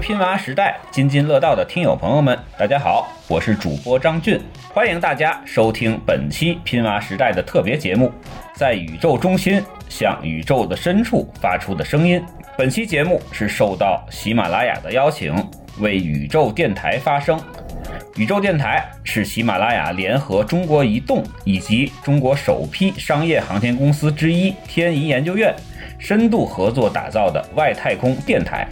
拼娃时代津津乐道的听友朋友们，大家好，我是主播张俊，欢迎大家收听本期拼娃时代的特别节目，在宇宙中心向宇宙的深处发出的声音。本期节目是受到喜马拉雅的邀请，为宇宙电台发声。宇宙电台是喜马拉雅联合中国移动以及中国首批商业航天公司之一天仪研究院深度合作打造的外太空电台。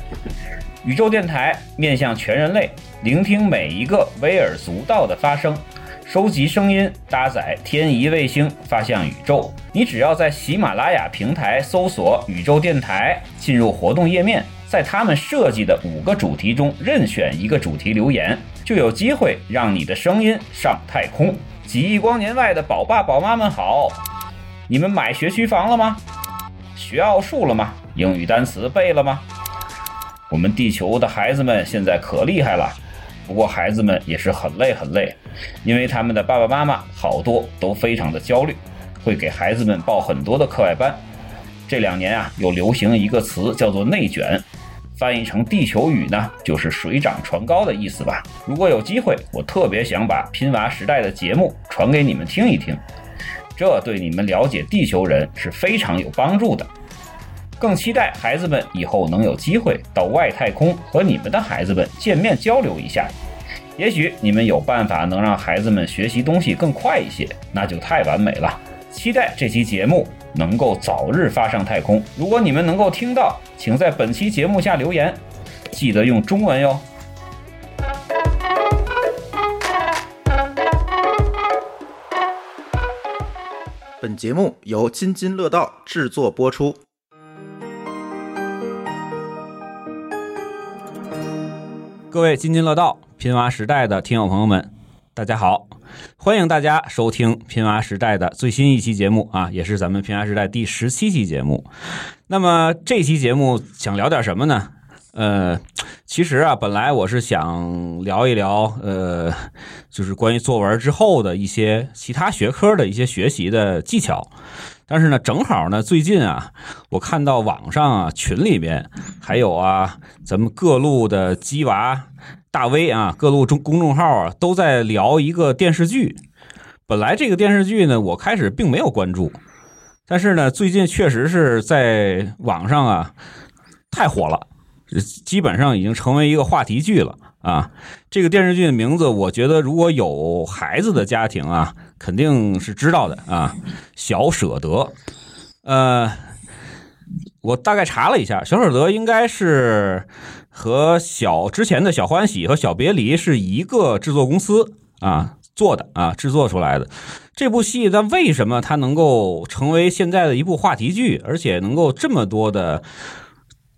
宇宙电台面向全人类，聆听每一个微而足道的发声，收集声音，搭载天仪卫星发向宇宙。你只要在喜马拉雅平台搜索“宇宙电台”，进入活动页面，在他们设计的五个主题中任选一个主题留言，就有机会让你的声音上太空。几亿光年外的宝爸宝妈们好，你们买学区房了吗？学奥数了吗？英语单词背了吗？我们地球的孩子们现在可厉害了，不过孩子们也是很累很累，因为他们的爸爸妈妈好多都非常的焦虑，会给孩子们报很多的课外班。这两年啊，又流行一个词叫做“内卷”，翻译成地球语呢，就是水涨船高的意思吧。如果有机会，我特别想把拼娃时代的节目传给你们听一听，这对你们了解地球人是非常有帮助的。更期待孩子们以后能有机会到外太空和你们的孩子们见面交流一下。也许你们有办法能让孩子们学习东西更快一些，那就太完美了。期待这期节目能够早日发上太空。如果你们能够听到，请在本期节目下留言，记得用中文哟。本节目由津津乐道制作播出。各位津津乐道拼娃时代的听友朋友们，大家好！欢迎大家收听拼娃时代的最新一期节目啊，也是咱们拼娃时代第十七期节目。那么这期节目想聊点什么呢？呃，其实啊，本来我是想聊一聊，呃，就是关于作文之后的一些其他学科的一些学习的技巧。但是呢，正好呢，最近啊，我看到网上啊群里边还有啊，咱们各路的鸡娃大 V 啊，各路中公众号啊都在聊一个电视剧。本来这个电视剧呢，我开始并没有关注，但是呢，最近确实是在网上啊太火了。基本上已经成为一个话题剧了啊！这个电视剧的名字，我觉得如果有孩子的家庭啊，肯定是知道的啊。小舍得，呃，我大概查了一下，小舍得应该是和小之前的小欢喜和小别离是一个制作公司啊做的啊制作出来的这部戏。但为什么它能够成为现在的一部话题剧，而且能够这么多的？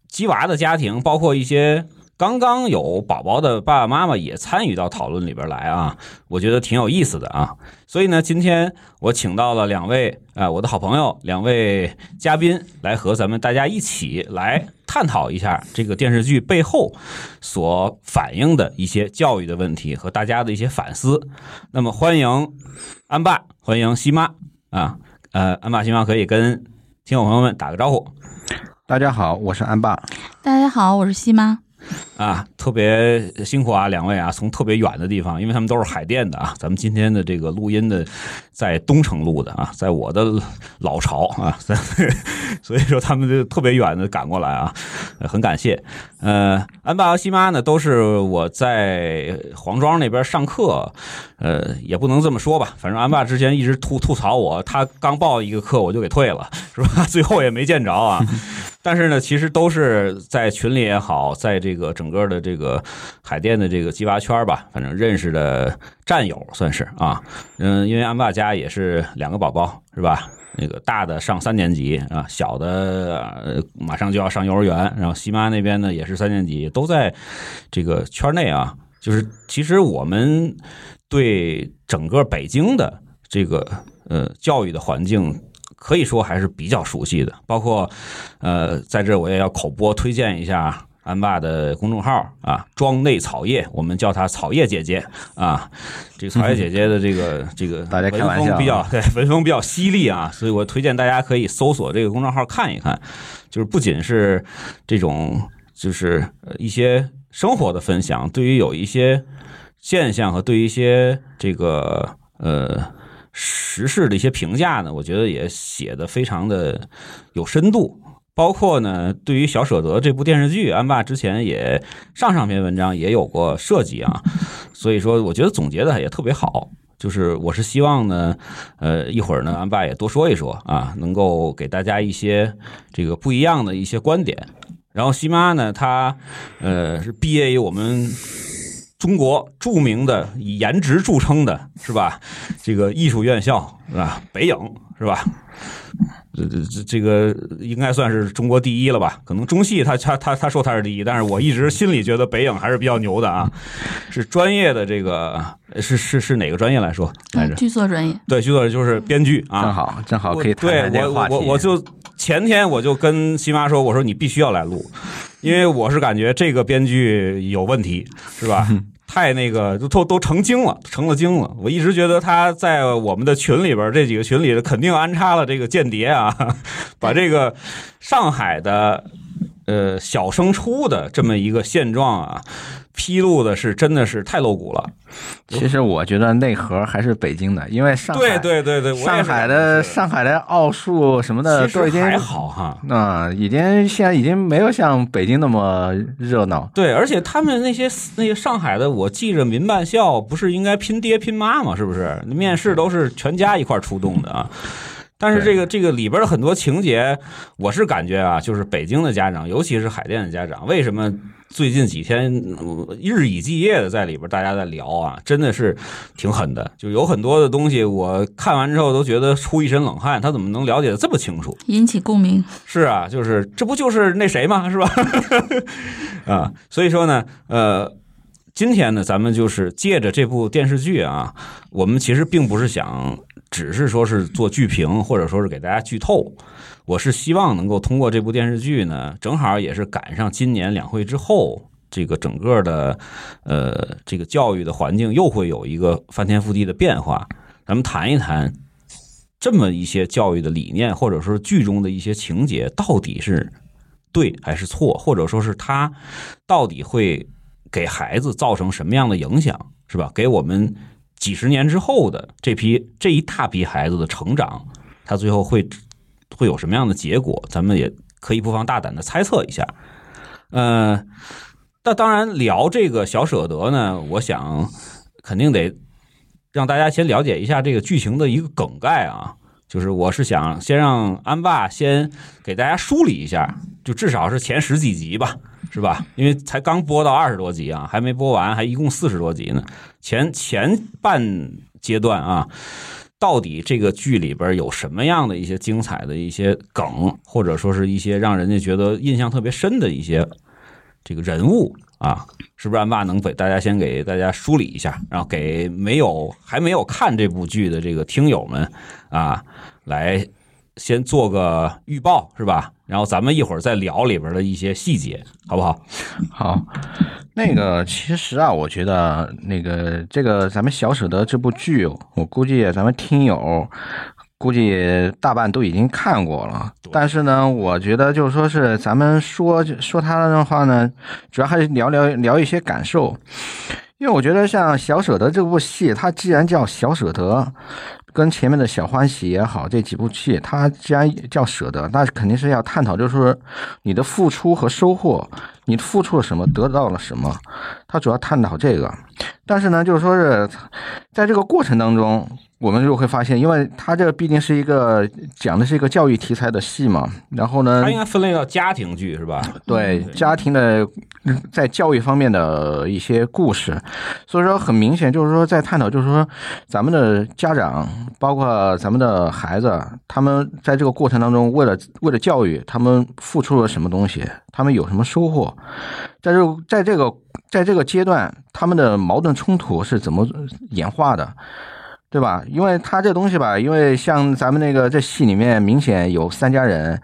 鸡娃的家庭，包括一些刚刚有宝宝的爸爸妈妈也参与到讨论里边来啊，我觉得挺有意思的啊。所以呢，今天我请到了两位啊，我的好朋友，两位嘉宾来和咱们大家一起来探讨一下这个电视剧背后所反映的一些教育的问题和大家的一些反思。那么，欢迎安爸，欢迎西妈啊，呃，安爸、西妈可以跟听友朋友们打个招呼。大家好，我是安爸。大家好，我是西妈。啊，特别辛苦啊，两位啊，从特别远的地方，因为他们都是海淀的啊。咱们今天的这个录音的，在东城录的啊，在我的老巢啊，所以说他们就特别远的赶过来啊，很感谢。呃，安爸和西妈呢，都是我在黄庄那边上课，呃，也不能这么说吧，反正安爸之前一直吐吐槽我，他刚报一个课我就给退了，是吧？最后也没见着啊。但是呢，其实都是在群里也好，在这个整个的这个海淀的这个鸡娃圈吧，反正认识的战友算是啊。嗯，因为安爸家也是两个宝宝，是吧？那个大的上三年级啊，小的马上就要上幼儿园。然后西妈那边呢也是三年级，都在这个圈内啊。就是其实我们对整个北京的这个呃教育的环境。可以说还是比较熟悉的，包括，呃，在这我也要口播推荐一下安爸的公众号啊，庄内草叶，我们叫她草叶姐姐啊。这个草叶姐姐的这个这个文风比较对文风比较犀利啊，所以我推荐大家可以搜索这个公众号看一看，就是不仅是这种。就是呃一些生活的分享，对于有一些现象和对于一些这个呃时事的一些评价呢，我觉得也写的非常的有深度。包括呢，对于《小舍得》这部电视剧，安爸之前也上上篇文章也有过设计啊，所以说我觉得总结的也特别好。就是我是希望呢，呃，一会儿呢，安爸也多说一说啊，能够给大家一些这个不一样的一些观点。然后西妈呢，她呃是毕业于我们中国著名的以颜值著称的是吧？这个艺术院校是吧？北影是吧？这这这这个应该算是中国第一了吧？可能中戏他他他他说他是第一，但是我一直心里觉得北影还是比较牛的啊，是专业的这个是是是哪个专业来说来着？剧作专业，对，剧作就是编剧啊，正好正好可以谈对谈这个话题。我我我就前天我就跟新妈说，我说你必须要来录，因为我是感觉这个编剧有问题，是吧？太那个都都都成精了，成了精了。我一直觉得他在我们的群里边，这几个群里肯定安插了这个间谍啊，把这个上海的呃小升初的这么一个现状啊，披露的是真的是太露骨了。其实我觉得内核还是北京的，因为上海对对对对，上海的上海的奥数什么的都已经还好哈。啊、已经现在已经没有像北京那么热闹。对，而且他们那些那些上海的，我记着民办校不是应该拼爹拼妈吗？是不是？面试都是全家一块出动的啊。但是这个这个里边的很多情节，我是感觉啊，就是北京的家长，尤其是海淀的家长，为什么最近几天呃日以继夜的在里边大家在聊啊，真的是挺狠的。就有很多的东西，我看完之后都觉得出一身冷汗，他怎么能了解的这么清楚？引起共鸣。是啊，就是这不就是那谁吗？是吧？啊，所以说呢，呃，今天呢，咱们就是借着这部电视剧啊，我们其实并不是想只是说是做剧评，或者说是给大家剧透。我是希望能够通过这部电视剧呢，正好也是赶上今年两会之后，这个整个的呃这个教育的环境又会有一个翻天覆地的变化。咱们谈一谈这么一些教育的理念，或者说剧中的一些情节，到底是对还是错，或者说是它到底会给孩子造成什么样的影响，是吧？给我们几十年之后的这批这一大批孩子的成长，他最后会会有什么样的结果？咱们也可以不妨大胆的猜测一下。呃，那当然聊这个小舍得呢，我想肯定得让大家先了解一下这个剧情的一个梗概啊。就是我是想先让安爸先给大家梳理一下，就至少是前十几集吧，是吧？因为才刚播到二十多集啊，还没播完，还一共四十多集呢。前前半阶段啊，到底这个剧里边有什么样的一些精彩的一些梗，或者说是一些让人家觉得印象特别深的一些这个人物啊，是不是安爸能给大家先给大家梳理一下，然后给没有还没有看这部剧的这个听友们啊，来先做个预报是吧？然后咱们一会儿再聊里边的一些细节，好不好？好，那个其实啊，我觉得那个这个咱们小舍得这部剧，我估计咱们听友估计大半都已经看过了。但是呢，我觉得就是说是咱们说说它的话呢，主要还是聊聊聊一些感受。因为我觉得像《小舍得》这部戏，它既然叫《小舍得》，跟前面的小欢喜也好，这几部戏，它既然叫舍得，那肯定是要探讨，就是说你的付出和收获，你付出了什么，得到了什么，他主要探讨这个。但是呢，就是说是在这个过程当中，我们就会发现，因为他这个毕竟是一个讲的是一个教育题材的戏嘛，然后呢它，应该分类到家庭剧是吧？对家庭的嗯在教育方面的一些故事，所以说很明显就是说在探讨，就是说咱们的家长，包括咱们的孩子，他们在这个过程当中，为了为了教育，他们付出了什么东西，他们有什么收获，在这在这个在这个阶段，他们的矛盾冲突是怎么演化的？对吧？因为他这东西吧，因为像咱们那个这戏里面明显有三家人，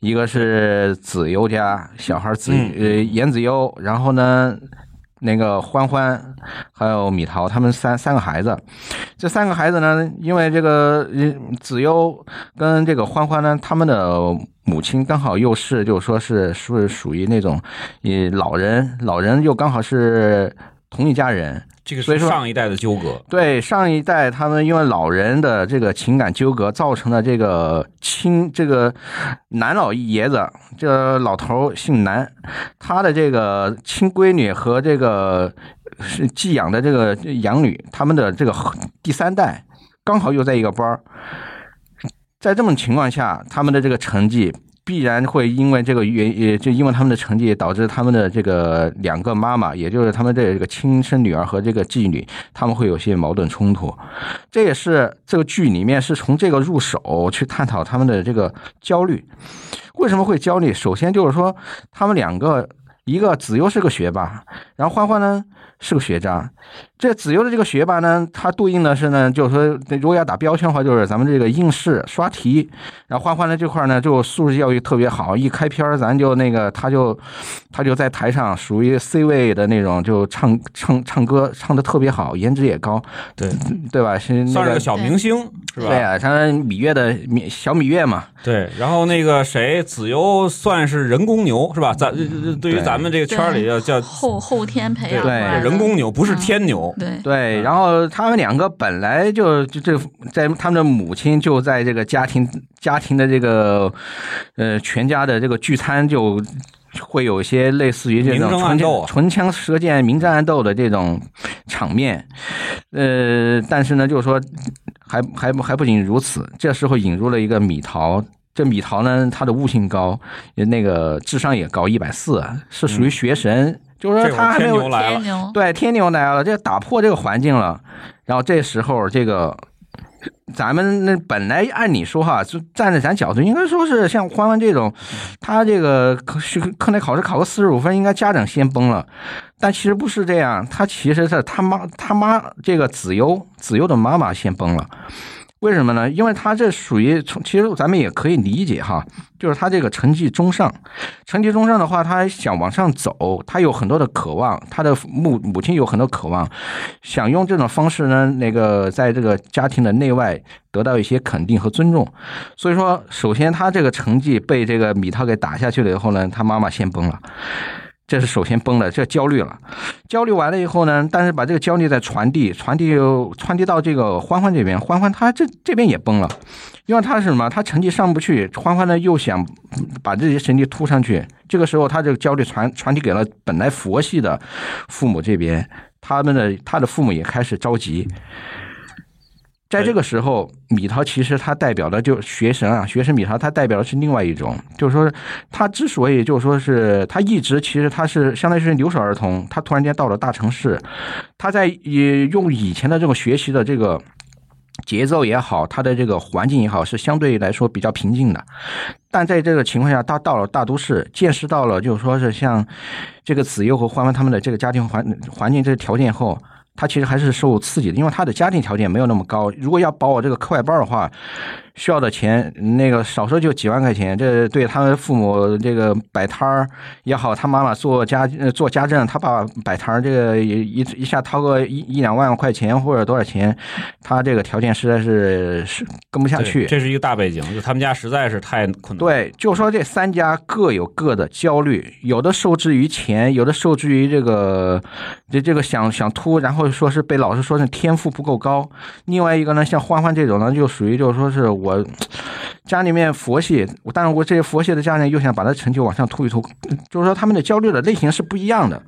一个是子优家小孩子嗯呃严子优，然后呢那个欢欢，还有米桃，他们三三个孩子。这三个孩子呢，因为这个嗯子悠跟这个欢欢呢，他们的母亲刚好又是，就是说是是属于那种，呃老人，老人又刚好是同一家人。这个所以说是上一代的纠葛。对上一代，他们因为老人的这个情感纠葛，造成了这个亲这个男老爷子，这个老头儿姓南，他的这个亲闺女和这个是寄养的这个养女，他们的这个第三代刚好又在一个班儿，在这种情况下，他们的这个成绩。必然会因为这个原，也就因为他们的成绩，导致他们的这个两个妈妈，也就是他们的这个亲生女儿和这个继女，他们会有些矛盾冲突。这也是这个剧里面是从这个入手去探讨他们的这个焦虑。为什么会焦虑？首先就是说，他们两个，一个子悠是个学霸，然后欢欢呢是个学渣。这子悠的这个学霸呢，他对应的是呢，就是说，如果要打标签的话，就是咱们这个应试刷题。然后欢欢呢这块呢，就素质教育特别好，一开篇咱就那个，他就他就在台上属于 C 位的那种，就唱唱唱歌唱的特别好，颜值也高，对，对吧？是那个算是个小明星，是吧？对啊，他芈月的芈小芈月嘛，对，然后那个谁，子悠算是人工牛，是吧？咱对于对咱们这个圈里要叫后后天培养对人工牛，不是天牛。对对，然后他们两个本来就就这在他们的母亲就在这个家庭家庭的这个呃全家的这个聚餐就。会有一些类似于这种唇枪唇枪舌剑、明争暗斗的这种场面，呃，但是呢，就是说，还还不还不仅如此，这时候引入了一个米桃，这米桃呢，他的悟性高，那个智商也高，一百四，是属于学神，就是说他还没有牛来了，天牛，对，天牛来了，这打破这个环境了。然后这时候，这个咱们那本来按理说哈，就站在咱角度，应该说是像欢欢这种，他这个课课内考试考个四十五分，应该家长先崩了。但其实不是这样，他其实是他妈他妈这个子悠子悠的妈妈先崩了。为什么呢？因为他这属于从，其实咱们也可以理解哈，就是他这个成绩中上，成绩中上的话，他想往上走，他有很多的渴望，他的母母亲有很多渴望，想用这种方式呢，那个在这个家庭的内外得到一些肯定和尊重。所以说，首先他这个成绩被这个米涛给打下去了以后呢，他妈妈先崩了。这是首先崩了，这焦虑了，焦虑完了以后呢，但是把这个焦虑再传递，传递传递到这个欢欢这边，欢欢他这这边也崩了，因为他是什么？他成绩上不去，欢欢呢又想把这些成绩突上去，这个时候他这个焦虑传传递给了本来佛系的父母这边，他们的他的父母也开始着急。在这个时候，米桃其实他代表的就学神啊，学神米桃他代表的是另外一种，就是说他之所以就是说是他一直其实他是相当于是留守儿童，他突然间到了大城市，他在也用以前的这种学习的这个节奏也好，他的这个环境也好，是相对来说比较平静的。但在这个情况下，他到了大都市，见识到了就是说是像这个子悠和欢欢他们的这个家庭环环境这个条件后。他其实还是受刺激的，因为他的家庭条件没有那么高。如果要保我这个课外班的话，需要的钱那个少说就几万块钱。这对他们父母这个摆摊儿也好，他妈妈做家呃做家政，他爸爸摆摊儿，这个一一下掏个一一两万块钱或者多少钱，他这个条件实在是是跟不下去。这是一个大背景，就他们家实在是太困难。，对，就说这三家各有各的焦虑，有的受制于钱，有的受制于这个这这个想想突，然后说是被老师说是天赋不够高。另外一个呢，像欢欢这种呢，就属于就是说是我我家里面佛系，但是我这些佛系的家人又想把他成就往上突一突，就是说他们的焦虑的类型是不一样的。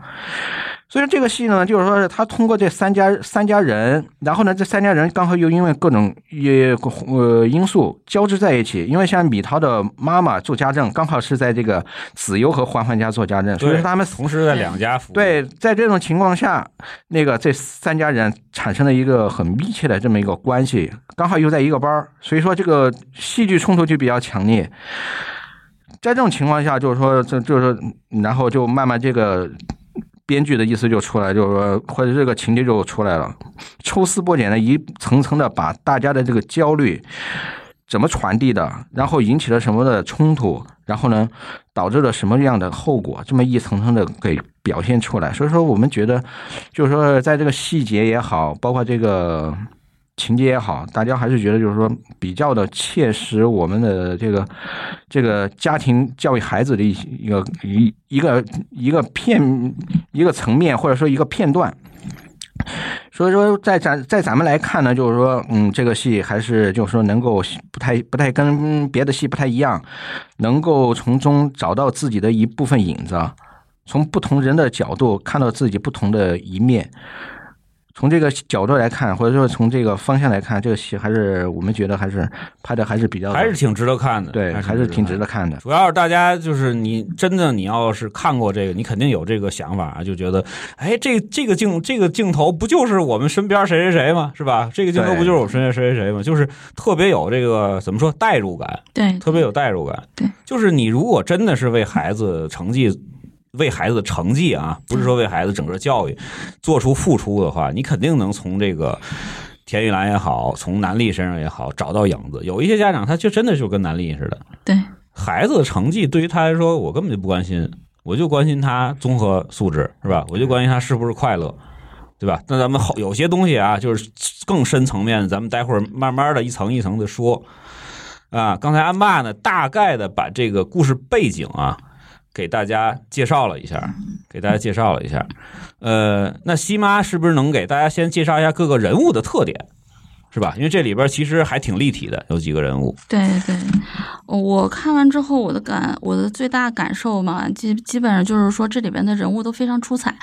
所以这个戏呢，就是说是他通过这三家三家人，然后呢，这三家人刚好又因为各种也呃因素交织在一起。因为像米涛的妈妈做家政，刚好是在这个子悠和欢欢家做家政，所以说他们同时在两家服务。对，在这种情况下，那个这三家人产生了一个很密切的这么一个关系，刚好又在一个班儿，所以说这个戏剧冲突就比较强烈。在这种情况下，就是说，这就是，然后就慢慢这个编剧的意思就出来，就是说，或者这个情节就出来了，抽丝剥茧的一层层的把大家的这个焦虑。怎么传递的，然后引起了什么的冲突，然后呢，导致了什么样的后果，这么一层层的给表现出来。所以说，我们觉得，就是说，在这个细节也好，包括这个情节也好，大家还是觉得就是说比较的切实我们的这个这个家庭教育孩子的一一个一一个一个片一个层面，或者说一个片段。所以说，在咱在咱们来看呢，就是说，嗯，这个戏还是就是说能够不太不太跟别的戏不太一样，能够从中找到自己的一部分影子，从不同人的角度看到自己不同的一面。从这个角度来看，或者说从这个方向来看，这个戏还是我们觉得还是拍的还是比较还是挺值得看的，对，还是挺值得看的。主要是大家就是你真的你要是看过这个，你肯定有这个想法，就觉得哎，这这个镜这个镜头不就是我们身边谁谁谁吗？是吧？这个镜头不就是我们身边谁谁谁吗？就是特别有这个怎么说代入感，对，特别有代入感，对，就是你如果真的是为孩子成绩。为孩子的成绩啊，不是说为孩子整个教育做出付出的话，你肯定能从这个田玉兰也好，从南丽身上也好找到影子。有一些家长，他就真的就跟南丽似的，对孩子的成绩对于他来说，我根本就不关心，我就关心他综合素质，是吧？我就关心他是不是快乐，对吧？那咱们好有些东西啊，就是更深层面，咱们待会儿慢慢的一层一层的说啊。刚才安爸呢，大概的把这个故事背景啊。给大家介绍了一下，给大家介绍了一下，呃，那西妈是不是能给大家先介绍一下各个人物的特点，是吧？因为这里边其实还挺立体的，有几个人物。对对，我看完之后，我的感，我的最大感受嘛，基基本上就是说，这里边的人物都非常出彩，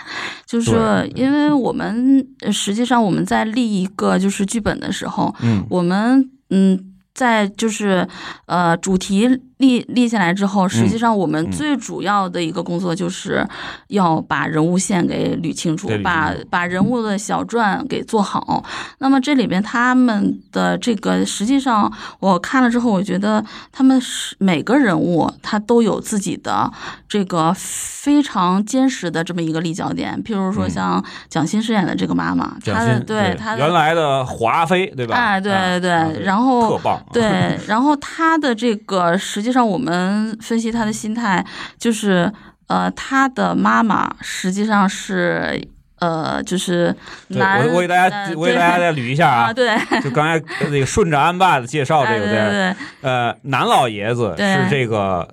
就是因为我们实际上我们在立一个就是剧本的时候，嗯，我们嗯，在就是呃主题。立立下来之后，实际上我们最主要的一个工作就是要把人物线给捋清楚，把把人物的小传给做好。那么这里边他们的这个，实际上我看了之后，我觉得他们是每个人物他都有自己的这个非常坚实的这么一个立脚点。譬如说像蒋欣饰演的这个妈妈，她的对她原来的华妃对吧？哎，对对对，然后特棒，对，然后她的这个实际。实际上，我们分析他的心态，就是，呃，他的妈妈实际上是，呃，就是男。我我给大家，我给大家再捋一下啊，对，就刚才那个顺着安爸的介绍，这个对对，呃，男老爷子是这个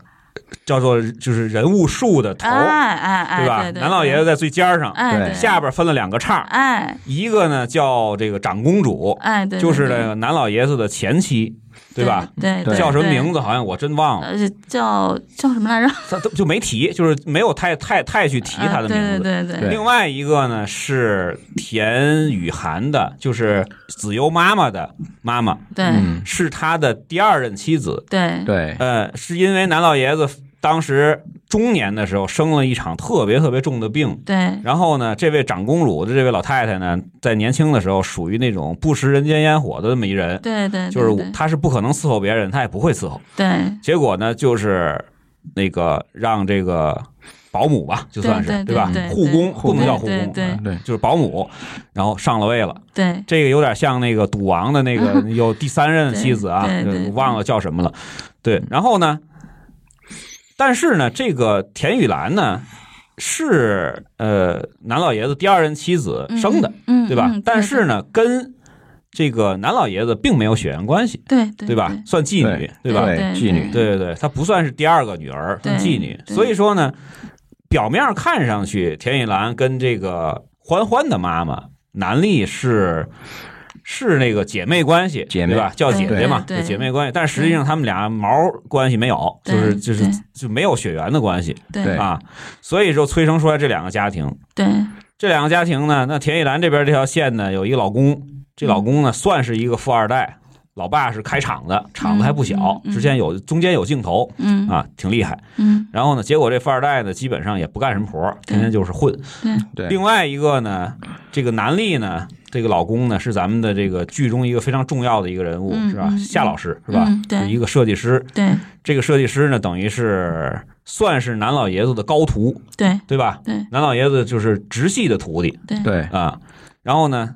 叫做就是人物树的头，哎哎哎，对吧？男老爷子在最尖上，对，下边分了两个叉，哎，一个呢叫这个长公主，哎，对，就是这个男老爷子的前妻。对吧？对，叫什么名字？好像我真忘了。叫叫什么来着？他都就没提，就是没有太太太去提他的名字。对对对。另外一个呢是田雨涵的，就是子悠妈妈的妈妈。对，是他的第二任妻子。对对。呃，是因为南老爷子。当时中年的时候生了一场特别特别重的病，对。然后呢，这位长公主的这位老太太呢，在年轻的时候属于那种不食人间烟火的这么一人，对对。就是她是不可能伺候别人，她也不会伺候。对。结果呢，就是那个让这个保姆吧，就算是对吧，护工不能叫护工，对对，就是保姆，然后上了位了。对。这个有点像那个赌王的那个 有第三任妻子啊，忘了叫什么了。对，然后呢？但是呢，这个田雨岚呢，是呃南老爷子第二任妻子生的，嗯，对吧？但是呢，跟这个南老爷子并没有血缘关系，对对吧？算继女，对吧？继女，对对对，她不算是第二个女儿，算继女。所以说呢，表面看上去田雨岚跟这个欢欢的妈妈南丽是。是那个姐妹关系，姐妹对吧？叫姐姐嘛，姐妹关系。但实际上他们俩毛关系没有，就是就是就没有血缘的关系，对啊。所以说催生出来这两个家庭，对这两个家庭呢，那田一兰这边这条线呢，有一个老公，这老公呢算是一个富二代。老爸是开厂的，厂子还不小，之前有中间有镜头，嗯啊，挺厉害，嗯。然后呢，结果这富二代呢，基本上也不干什么活，天天就是混。对。另外一个呢，这个南丽呢，这个老公呢，是咱们的这个剧中一个非常重要的一个人物，是吧？夏老师是吧？对。一个设计师。对。这个设计师呢，等于是算是南老爷子的高徒，对对吧？对。南老爷子就是直系的徒弟，对对啊。然后呢？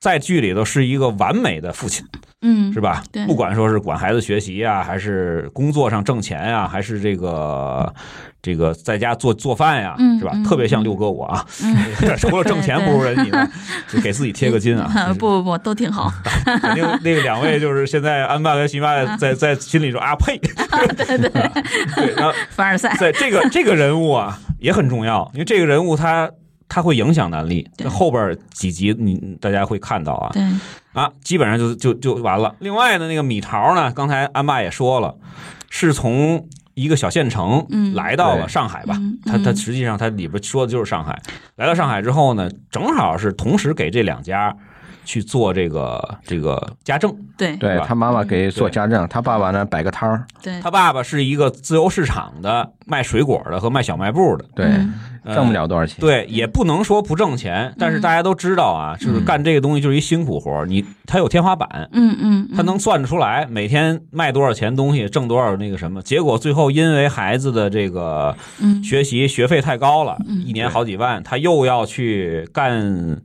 在剧里头是一个完美的父亲，嗯，是吧？对不管说是管孩子学习啊，还是工作上挣钱呀、还是这个这个在家做做饭呀、是吧？特别像六哥我啊，嗯 除了挣钱不如人以外，就给自己贴个金啊。不不不，都挺好。肯定那个两位就是现在安爸跟徐妈在 在心里说啊呸，对对，对，然后凡尔赛。在这个这个人物啊也很重要，因为这个人物他他会影响南丽，对在后边几集你大家会看到啊对，啊，基本上就就就完了。另外呢，那个米桃呢，刚才安爸也说了，是从一个小县城嗯来到了上海吧？嗯他他嗯实际上他里边说的就是上海。来到上海之后呢，正好是同时给这两家去做这个这个家政。对。吧？对他妈妈给做家政，他爸爸呢摆个摊儿，对，他爸爸是一个自由市场的卖水果的和卖小卖部的，对，挣不了多少钱。对，也不能说不挣钱，但是大家都知道啊，就是干这个东西就是一辛苦活儿，你他有天花板，嗯嗯，他能算得出来每天卖多少钱东西，挣多少那个什么。结果最后因为孩子的这个嗯。学习学费太高了，嗯。一年好几万，他又要去干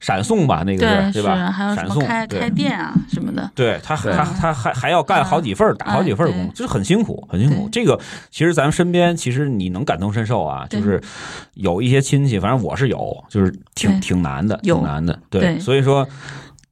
闪送吧，那个是对吧？还有什闪送么开对开店啊什么的。对他，他他还还要干好几份，打好几份工，就是很辛苦，很辛苦。这个其实咱们身边，其实你能感同身受啊，就是有一些亲戚，反正我是有，就是挺挺难的，挺难的。对所以说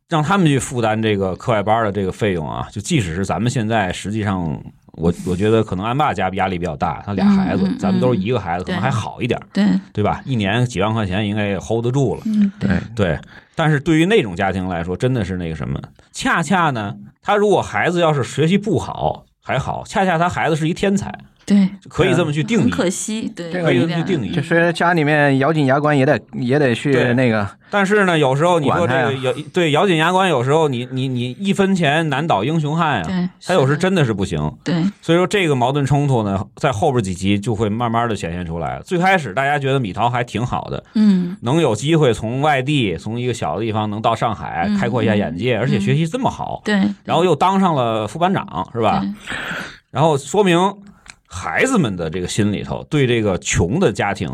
让他们去负担这个课外班的这个费用啊，就即使是咱们现在实际上。我我觉得可能安爸家压力比较大，他俩孩子，嗯嗯咱们都是一个孩子，可能还好一点，对，对吧？一年几万块钱应该也 hold 得住了。嗯对，对，但是对于那种家庭来说，真的是那个什么，恰恰呢，他如果孩子要是学习不好还好，恰恰他孩子是一天才，对，可以这么去定很义。可惜，对，可以这么去定义。就，是家里面咬紧牙关也得也得去那个，但是呢，有时候你说这个咬对咬紧牙关，有时候你你你一分钱难倒英雄汉呀，对，他有时真的是不行。对，所以说这个矛盾冲突呢，在后边几集就会慢慢的显现出来。最开始大家觉得米桃还挺好的，嗯。能有机会从外地从一个小的地方能到上海嗯开阔一下眼界，而且学习这么好，对，然后又当上了副班长，是吧？然后说明孩子们的这个心里头对这个穷的家庭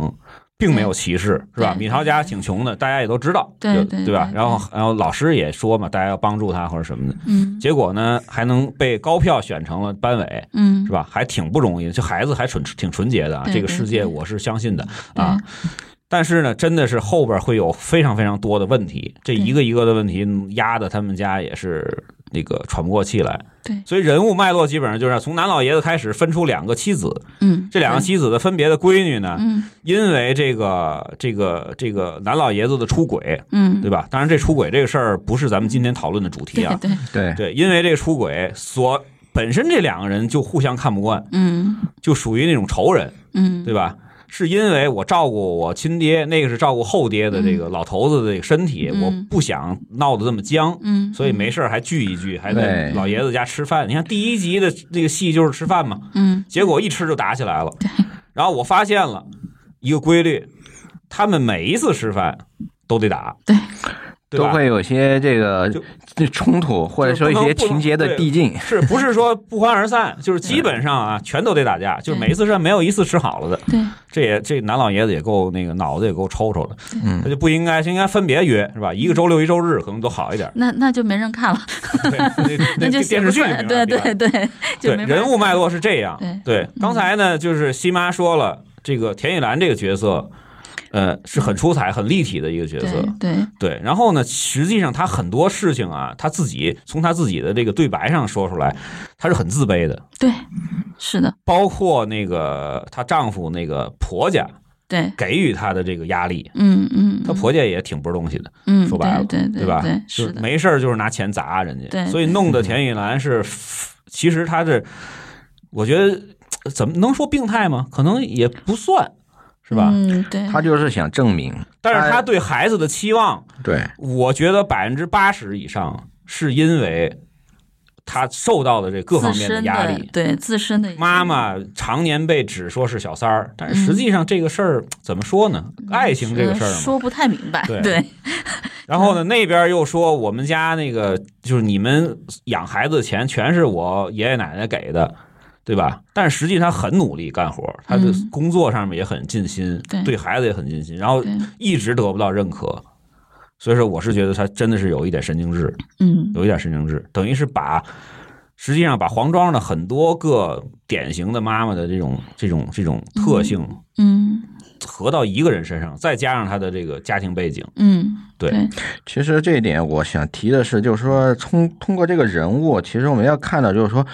并没有歧视，是吧？米超家挺穷的，大家也都知道，对就对吧？对对然后然后老师也说嘛，大家要帮助他或者什么的，嗯结果呢还能被高票选成了班委。嗯是，吧？还挺不容易，这孩子还纯挺纯洁的啊！这个世界我是相信的啊。但是呢，真的是后边会有非常非常多的问题，这一个一个的问题压的他们家也是那个喘不过气来。对所以人物脉络基本上就是从南老爷子开始分出两个妻子，嗯，这两个妻子的分别的闺女呢，嗯因为这个这个这个南老爷子的出轨，嗯，对吧？当然，这出轨这个事儿不是咱们今天讨论的主题啊。对对，对对，因为这个出轨所本身这两个人就互相看不惯，嗯就属于那种仇人。嗯，对吧？是因为我照顾我亲爹，那个是照顾后爹的这个老头子的这个身体，嗯我不想闹得这么僵，嗯，所以没事儿还聚一聚，还在老爷子家吃饭。你看第一集的这个戏就是吃饭嘛，嗯结果一吃就打起来了。然后我发现了一个规律，他们每一次吃饭都得打？都会有些这个就这冲突，或者说一些情节的递进。是不是说不欢而散？就是 基本上啊，全都得打架，就是每一次是没有一次吃好了的。对，这也这男老爷子也够那个脑子也够抽抽的，嗯他就不应该应该分别约是吧？一个周六一周日可能都好一点。那那就没人看了，对，那那就电视剧对对对，对人物脉络是这样。对对，刚才呢就是西妈说了，这个田雨岚这个角色。呃，是很出彩、很立体的一个角色，对对，对。然后呢，实际上她很多事情啊，她自己从她自己的这个对白上说出来，她是很自卑的。对，是的，包括那个她丈夫那个婆家对，给予她的这个压力，嗯嗯，她婆家也挺不是东西的。嗯，说白了对对对吧？是的，没事儿就是拿钱砸人家，对所以弄得田雨岚是，其实她是，我觉得怎么能说病态吗？可能也不算，是吧？嗯，对，他就是想证明，但是他对孩子的期望，对我觉得百分之八十以上是因为他受到的这各方面的压力。对自身的妈妈常年被指说是小三儿，但是实际上这个事儿怎么说呢？爱情这个事儿说不太明白，对对 然后呢，那边又说我们家那个就是你们养孩子的钱全是我爷爷奶奶给的，对吧？但是实际他很努力干活，他的嗯工作上面也很尽心，对对孩子也很尽心，然后一直得不到认可。所以说，我是觉得他真的是有一点神经质，嗯有一点神经质，等于是把实际上把黄庄的很多个典型的妈妈的这种这种这种特性嗯合到一个人身上，再加上他的这个家庭背景，嗯，对对，其实这一点我想提的是，就是说通通过这个人物，其实我们要看到，就是说。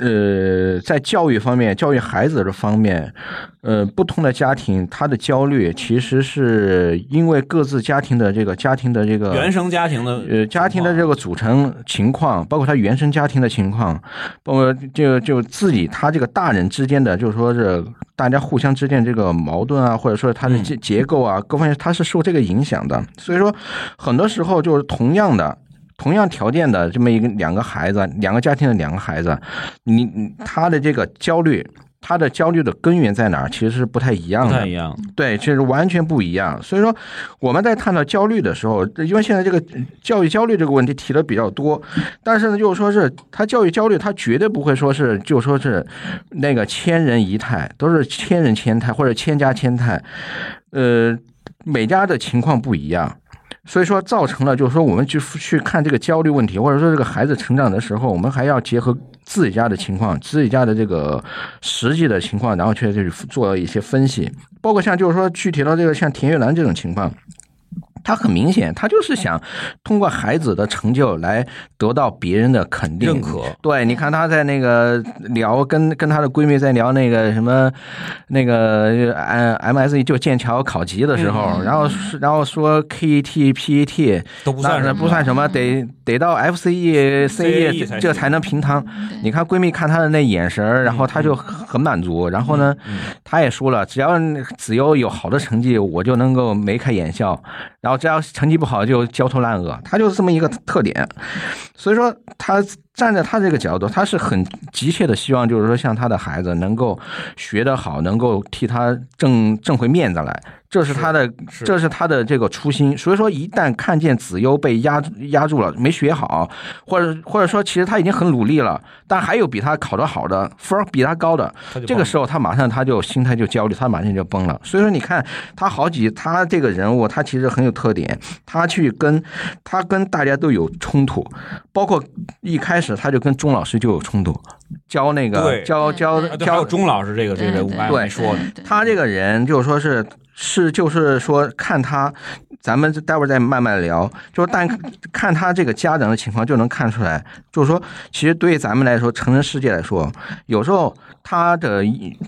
呃，在教育方面，教育孩子的方面，呃，不同的家庭他的焦虑，其实是因为各自家庭的这个家庭的这个原生家庭的呃，家庭的这个组成情况，包括他原生家庭的情况，包括就就自己他这个大人之间的，就是说是大家互相之间这个矛盾啊，或者说他的结结构啊，各方面他是受这个影响的。所以说，很多时候就是同样的。同样条件的这么一个两个孩子，两个家庭的两个孩子，你你他的这个焦虑，他的焦虑的根源在哪儿？其实是不太一样的不太一。样，对，其实完全不一样。所以说，我们在探讨焦虑的时候，因为现在这个教育焦虑这个问题提的比较多，但是呢，就是说是他教育焦虑，他绝对不会说是就说是那个千人一态，都是千人千态或者千家千态，呃，每家的情况不一样。所以说，造成了就是说，我们去去看这个焦虑问题，或者说这个孩子成长的时候，我们还要结合自己家的情况、自己家的这个实际的情况，然后去去做一些分析。包括像就是说具体到这个像田玉兰这种情况，他很明显，他就是想通过孩子的成就来得到别人的肯定、认可。对，你看他在那个聊跟跟她的闺蜜在聊那个什么那个 M S E 就剑桥考级的时候，嗯然后然后说 KET、PET 都不算什么不算什么，得得到 F C E C CE 才 E 这才能平摊。你看闺蜜看她的那眼神，然后她就很很满足。然后呢，她也说了，只要子悠有好的成绩，我就能够眉开眼笑。然后只要成绩不好就焦头烂额，他就是这么一个特点。所以说，他站在他这个角度，他是很急切的希望，就是说像他的孩子能够学得好，能够替他挣挣回面子来。这是他的，是这是他的这个初心。所以说，一旦看见子优被压压住了，没学好，或者或者说其实他已经很努力了，但还有比他考得好的分儿比他高的，这个时候他马上他就心态就焦虑，他马上就崩了。所以说，你看他好几他这个人物，他其实很有特点，他去跟他跟大家都有冲突，包括一开始他就跟钟老师就有冲突，教那个对。教教教钟老师这个这个人物，对刚才说他这个人就是说是是就是说看他，咱们待会儿再慢慢聊。就是但看他这个家长的情况就能看出来，就是说其实对。于咱们来说，成人世界来说，有时候他的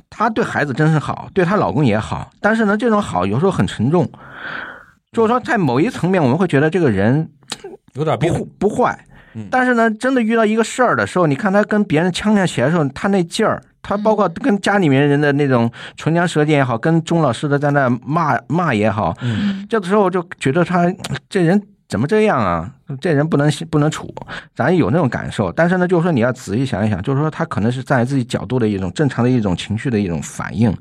他对。孩子真是好，对。她老公也好，但是呢，这种好有时候很沉重。就是说，在某一层面，我们会觉得这个人有点不，不坏嗯，但是呢，真的遇到一个事儿的时候，你看他跟别人呛呛起来的时候，他那劲儿，他包括跟家里面人的那种唇枪舌剑也好，跟钟老师的在那骂骂也好，嗯，这个时候就觉得他这人怎么这样啊？这人不能不能处，咱有那种感受。但是呢，就是说你要仔细想一想，就是说他可能是站在自己角度的一种正常的一种情绪的一种反应。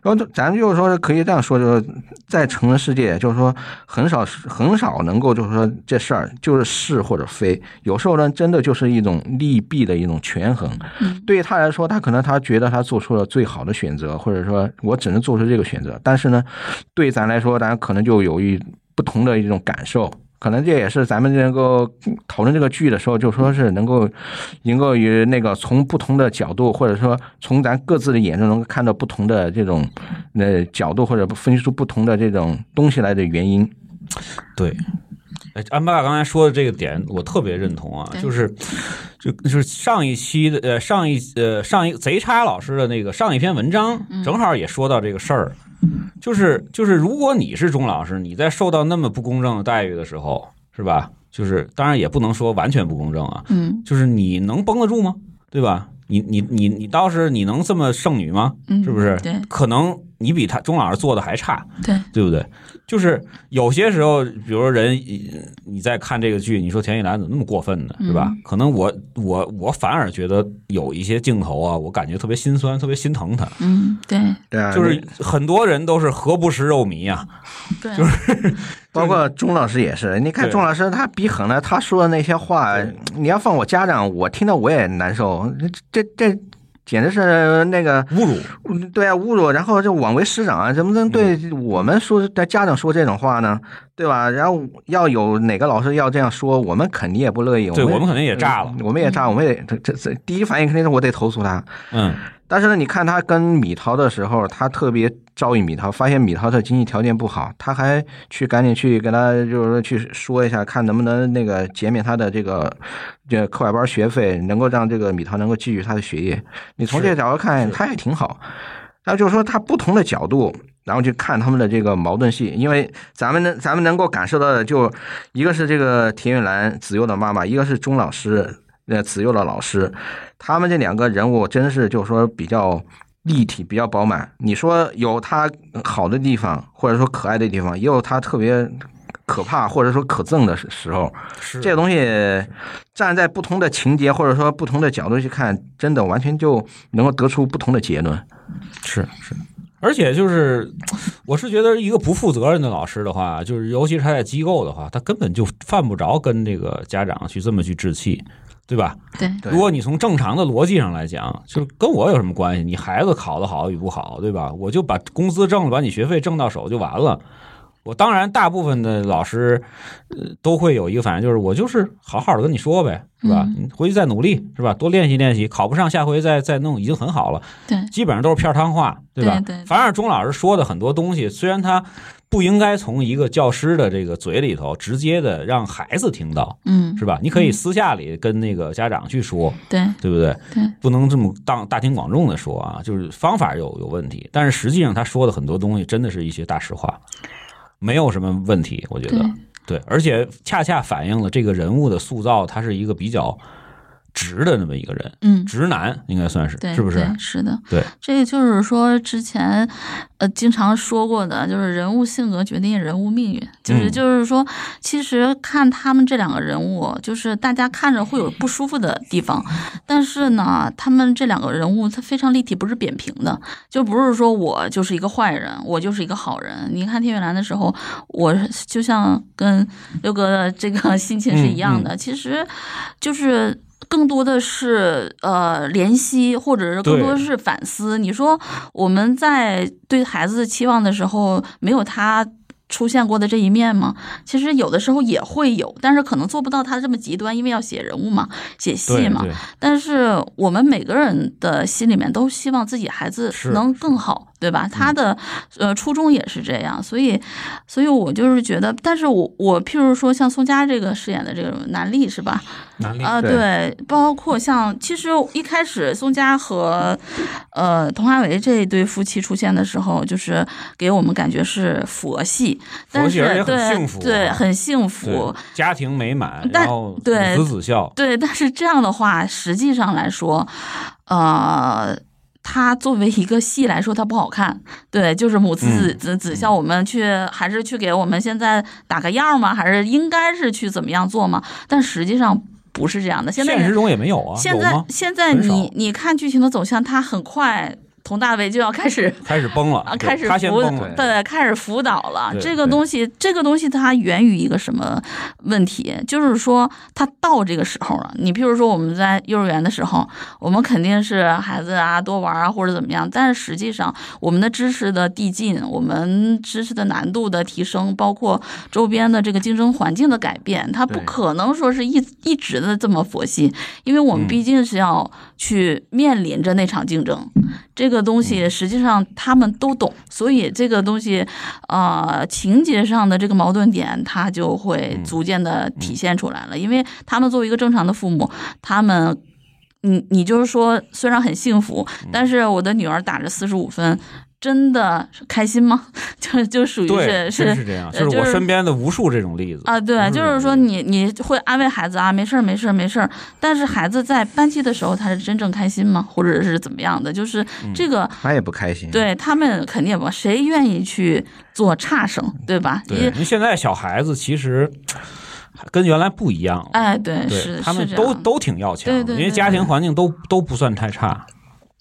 然后咱就是说可以这样说，就是在成人世界，就是说很少很少能够就是说这事儿就是是或者非，有时候呢真的就是一种利弊的一种权衡。对于他来说，他可能他觉得他做出了最好的选择，或者说我只能做出这个选择。但是呢，对咱来说，咱可能就有一不同的一种感受。可能这也是咱们能够讨论这个剧的时候，就说是能够能够与那个从不同的角度，或者说从咱各自的眼中能够看到不同的这种呃角度，或者分析出不同的这种东西来的原因。对。哎，安爸刚才说的这个点，我特别认同啊，就是，就就是上一期的呃上一呃上一贼叉老师的那个上一篇文章，正好也说到这个事儿，就是就是如果你是钟老师，你在受到那么不公正的待遇的时候，是吧？就是当然也不能说完全不公正啊，嗯就是你能绷得住吗？对吧？你你你你倒是你能这么剩女吗？嗯，是不是？对可能你比他钟老师做的还差，对，对不对？就是有些时候，比如说人呃你在看这个剧，你说田一兰怎么那么过分呢？是吧？嗯可能我我我反而觉得有一些镜头啊，我感觉特别心酸，特别心疼他。嗯对对啊就是很多人都是何不食肉糜啊，对，包括钟老师也是，你看钟老师他比狠了，他说的那些话，你要放我家长，我听到我也难受。这这这简直是那个侮辱。对啊，侮辱，然后就枉为师长啊，怎么能对我们说的家长说这种话呢？对吧？然后要有哪个老师要这样说，我们肯定也不乐意。对我们肯定也炸了，我们也炸，我们也这这这第一反应肯定是我得投诉他。嗯，但是呢，你看他跟米桃的时候，他特别照应米桃，发现米桃的经济条件不好，他还去赶紧去跟他就是说去说一下，看能不能那个减免他的这个这课外班学费，能够让这个米桃能够继续他的学业。你从这个角度看，他也挺好。那就是说，他不同的角度。然后去看他们的这个矛盾戏，因为咱们能咱们能够感受到的，就一个是这个田玉兰子悠的妈妈，一个是钟老师呃子佑的老师，他们这两个人物真是就是说比较立体，比较饱满。你说有他好的地方，或者说可爱的地方，也有他特别可怕或者说可憎的时候。是这个东西站在不同的情节或者说不同的角度去看，真的完全就能够得出不同的结论。是是。而且就是，我是觉得一个不负责任的老师的话，就是尤其是他在机构的话，他根本就犯不着跟这个家长去这么去置气，对吧？对。如果你从正常的逻辑上来讲，就是跟我有什么关系？你孩子考得好与不好，对吧？我就把工资挣了，把你学费挣到手就完了。我当然，大部分的老师，呃，都会有一个反应，就是我就是好好的跟你说呗，是吧？你回去再努力，是吧？多练习练习，考不上下回再再弄，已经很好了。对，基本上都是片儿汤话，对吧？对。反而钟老师说的很多东西，虽然他不应该从一个教师的这个嘴里头直接的让孩子听到，嗯，是吧？你可以私下里跟那个家长去说，对，对不对？对，不能这么当大庭广众的说啊，就是方法有有问题，但是实际上他说的很多东西真的是一些大实话。没有什么问题，我觉得对，而且恰恰反映了这个人物的塑造，他是一个比较。直的那么一个人，嗯，直男应该算是，对，是不是？是的，对，这个就是说之前呃经常说过的，就是人物性格决定人物命运，就是就是说，其实看他们这两个人物，就是大家看着会有不舒服的地方，但是呢，他们这两个人物他非常立体，不是扁平的，就不是说我就是一个坏人，我就是一个好人。你看天悦兰的时候，我就像跟六哥的这个 心情是一样的，其实就是。更多的是呃怜惜，或者是更多的是反思。你说我们在对孩子的期望的时候，没有他。出现过的这一面吗？其实有的时候也会有，但是可能做不到他这么极端，因为要写人物嘛，写戏嘛。但是我们每个人的心里面都希望自己孩子能更好，对吧？他的呃初衷也是这样，所以，所以我就是觉得，但是我我譬如说像宋佳这个饰演的这个南俪是吧？南俪啊，对，包括像其实一开始宋佳和呃佟华维这一对夫妻出现的时候，就是给我们感觉是佛系。但是对对很幸福，家庭美满，然后对子子孝。对，但是这样的话，实际上来说，呃，它作为一个戏来说，它不好看。对，就是母慈子子孝，我们去还是去给我们现在打个样吗？还是应该是去怎么样做吗？但实际上不是这样的。现在现实中也没有啊。现在现在你你看剧情的走向，它很快。佟大为就要开始 开始崩了啊，开始辅对，开始辅导了。这个东西，这个东西它源于一个什么问题？就是说，它到这个时候了。你譬如说，我们在幼儿园的时候，我们肯定是孩子啊多玩啊或者怎么样，但是实际上，我们的知识的递进，我们知识的难度的提升，包括周边的这个竞争环境的改变，它不可能说是一一直的这么佛系，因为我们毕竟是要去面临着那场竞争。这个东西实际上他们都懂，所以这个东西，呃，情节上的这个矛盾点，它就会逐渐的体现出来了。因为他们作为一个正常的父母，他们，你你就是说，虽然很幸福，但是我的女儿打着四十五分。真的开心吗？就就属于是是是这样，就是我身边的无数这种例子啊。对，就是说你你会安慰孩子啊，没事儿没事儿没事儿。但是孩子在班级的时候，他是真正开心吗？或者是怎么样的？就是这个他也不开心。对他们肯定也不，谁愿意去做差生，对吧？对，因为现在小孩子其实跟原来不一样。哎，对，是他们都都挺要强，因为家庭环境都都不算太差。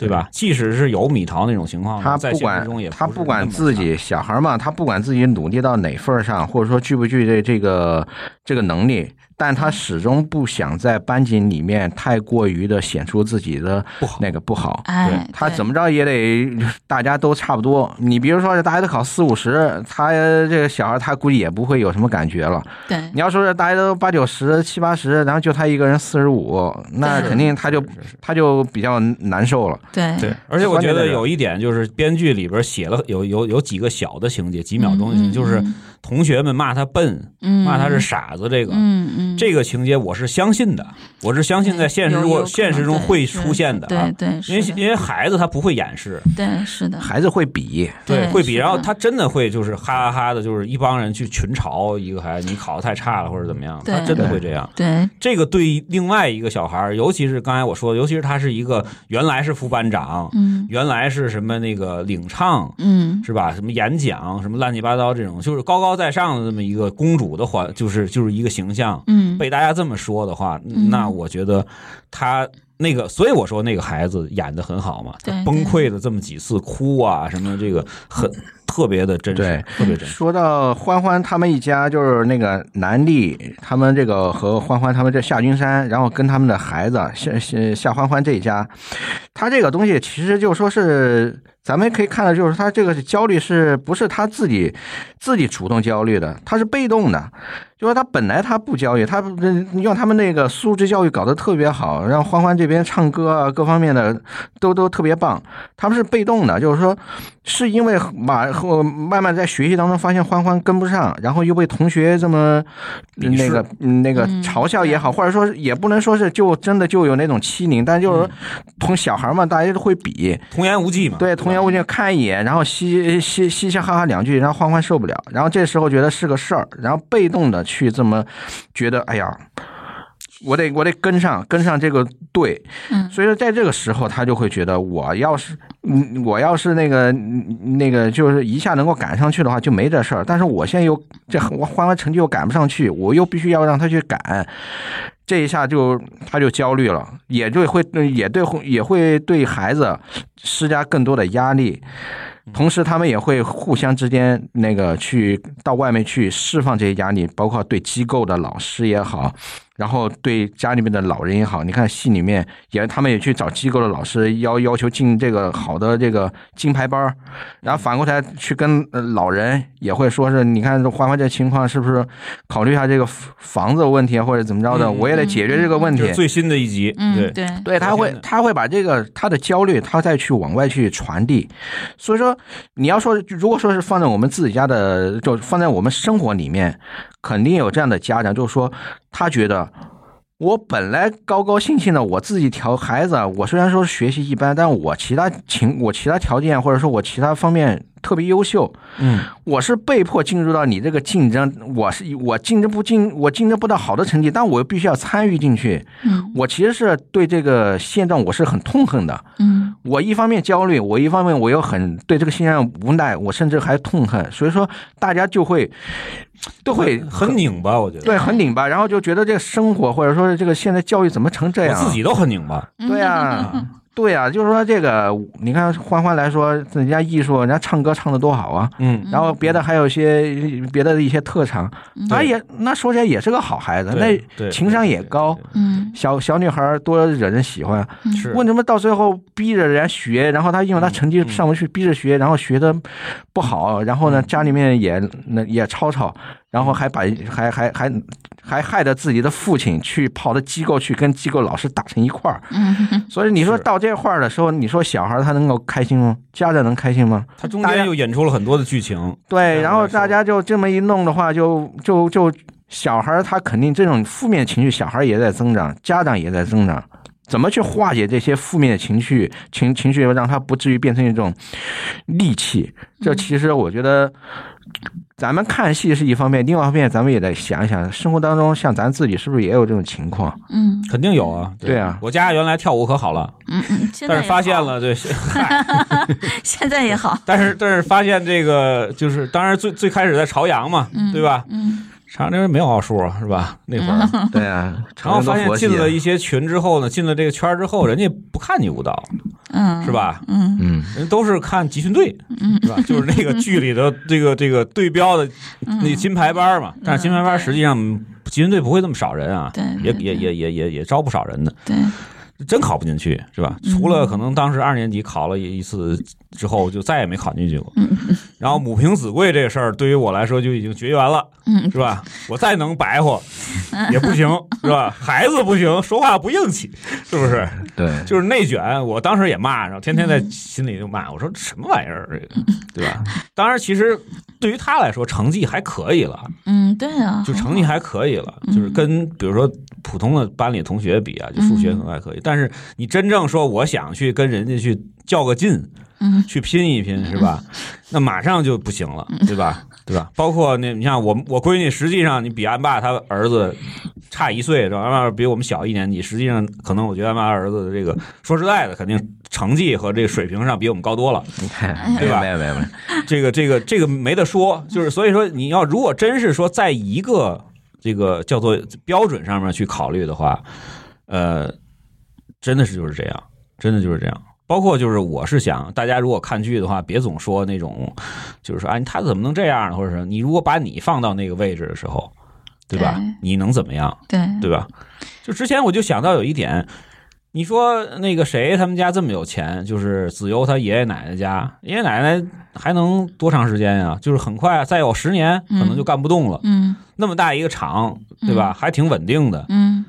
对吧？即使是有米桃那种情况，他不管他不管自己小孩嘛，他不管自己努力到哪份上，或者说具不具备这个这个能力，但他始终不想在班级里面太过于的显出自己的不好那个不好。哎，他怎么着也得大家都差不多。你比如说，大家都考四五十，他这个小孩他估计也不会有什么感觉了。对你要说是大家都八九十、七八十，然后就他一个人四十五，那肯定他就他就比较难受了。对对，而且我觉得有一点就是编剧里边写了有有有几个小的情节，几秒钟的情节，就是嗯同学们骂他笨，嗯骂他是傻子，这个。嗯嗯，这个情节我是相信的，我是相信在现实中现实中会出现的啊。对，对，因为因为孩子他不会掩饰，对是的，孩子会比，对会比，然后他真的会就是哈哈哈的，就是一帮人去群嘲一个孩子，你考的太差了或者怎么样，他真的会这样。对。这个对另外一个小孩，尤其是刚才我说的，尤其是他是一个原来是副班长，嗯。原来是什么那个领唱。嗯。是吧？什么演讲，什么乱七八糟这种，就是高高在上的这么一个公主的环，就是就是一个形象。嗯。被大家这么说的话，嗯。那我觉得他那个，所以我说那个孩子演的很好嘛，崩溃的这么几次，哭啊什么，这个很特别的真实对，特别真实。说到欢欢他们一家，就是那个南丽他们这个和欢欢他们这夏君山，然后跟他们的孩子夏夏夏欢欢这一家，他这个东西其实就说是咱们可以看到，就是他这个焦虑是不是他自己自己主动焦虑的，他是被动的。就说他本来他不焦虑，他用他们那个素质教育搞得特别好，让欢欢这边唱歌啊各方面的都都特别棒。他们是被动的，就是说是因为马后慢慢在学习当中发现欢欢跟不上，然后又被同学这么那个嗯那个嗯嘲笑也好，或者说也不能说是就真的就有那种欺凌，但就是说同小孩嘛，大家都会比，童言无忌嘛，对，童言无忌看一眼，然后嘻嘻嘻嘻哈哈两句，然后欢欢受不了，然后这时候觉得是个事儿，然后被动的去这么觉得，哎呀。我得我得跟上跟上这个队，嗯。所以说在这个时候他就会觉得，我要是嗯我要是那个嗯那个就是一下能够赶上去的话就没这事儿，但是我现在又这我欢欢成绩又赶不上去，我又必须要让他去赶，这一下就他就焦虑了，也就会也对也会对孩子施加更多的压力，同时他们也会互相之间那个去到外面去释放这些压力，包括对机构的老师也好。然后对家里面的老人也好，你看戏里面也，他们也去找机构的老师要要求进这个好的这个金牌班儿然后反过来去跟呃老人也会说是，你看欢欢这情况是不是考虑一下这个房子问题啊或者怎么着的，嗯我也得解决这个问题就是。最新的一集，嗯对对对，他会他会把这个他的焦虑，他再去往外去传递。所以说，你要说如果说是放在我们自己家的，就放在我们生活里面，肯定有这样的家长，就是说他觉得。我本来高高兴兴的，我自己调孩子，我虽然说学习一般，但我其他情我其他条件或者说我其他方面特别优秀，嗯，我是被迫进入到你这个竞争，我是我竞争不进，我竞争不到好的成绩，但我又必须要参与进去。嗯我其实是对这个现状我是很痛恨的。嗯我一方面焦虑，我一方面我又很对这个现象无奈，我甚至还痛恨。所以说，大家就会都会很拧巴，我觉得，对很拧巴，然后就觉得这个生活或者说是这个现在教育怎么成这样？我自己都很拧巴，对啊。对啊、就是说这个，你看欢欢来说，人家艺术，人家唱歌唱的多好啊，嗯，然后别的还有一些别的一些特长，那也那说起来也是个好孩子，那情商也高，嗯。小小女孩多惹人喜欢。是。为什么到最后逼着人家学，然后他因为他成绩上不去，逼着学，然后学的不好，然后呢家里面也那也吵吵，然后还把还还还还害得自己的父亲去跑到机构去跟机构老师打成一块儿。嗯 所以你说到这块儿的时候，你说小孩他能够开心吗？家长能开心吗？他中间又演出了很多的剧情，对，然后大家就这么一弄的话，就就就小孩他肯定这种负面情绪，小孩也在增长，家长也在增长。怎么去化解这些负面的情绪情情绪，让他不至于变成一种戾气？这其实我觉得，咱们看戏是一方面，另外一方面咱们也得想一想，生活当中像咱自己是不是也有这种情况？嗯。肯定有啊，对啊。我家原来跳舞可好了，嗯嗯，但是发现了，对，现在也好，但是 但是发现这个就是，当然最最开始在朝阳嘛，对吧？嗯朝阳那边没有奥数啊，是吧？那会儿，对啊，然后发现进了一一些群之后呢，进了这个圈之后，人家不看你舞蹈，嗯，是？吧？嗯嗯，人都是看集训队，是吧？就是那个剧里的这个这个对标的那金牌班嘛。但是金牌班实际上集训队不会那么少人啊，对也也也也也也招不少人的，对，真考不进去是吧？嗯除了可能当时二年级考了一次之后，就再也没考进去过。嗯然后母凭子贵这个事儿，对于我来说就已经绝缘了，嗯。是吧？我再能白活也不行，是吧？孩子不行，说话不硬气，是不是？对，就是内卷，我当时也骂，然后天天在心里就骂，我说什么玩意儿，这个对吧？当然，其实对于他来说，成绩还可以了，嗯，对啊，就成绩还可以了，就是跟比如说普通的班里同学比啊，就数学可能还可以，但是你真正说我想去跟人家去较个劲，嗯去拼一拼，是吧？那马上就不行了，对吧？对吧？包括那，你像我我闺女，实际上你比安爸他儿子差一岁，是吧？安爸比我们小一年级，实际上可能我觉得安爸儿子的这个，说实在的，肯定成绩和这个水平上比我们高多了。你看，对吧没有没有没有，这个这个这个没得说，就是所以说你要如果真是说在一个这个叫做标准上面去考虑的话，呃，真的是就是这样，真的就是这样。包括就是我是想，大家如果看剧的话，别总说那种，就是说，哎，他怎么能这样呢？或者是你如果把你放到那个位置的时候，对吧？对你能怎么样？对对吧？就之前我就想到有一点，你说那个谁他们家这么有钱，就是子悠他爷爷奶奶家，爷爷奶奶还能多长时间呀？就是很快，再有十年可能就干不动了。嗯那么大一个厂，对吧？还挺稳定的，嗯，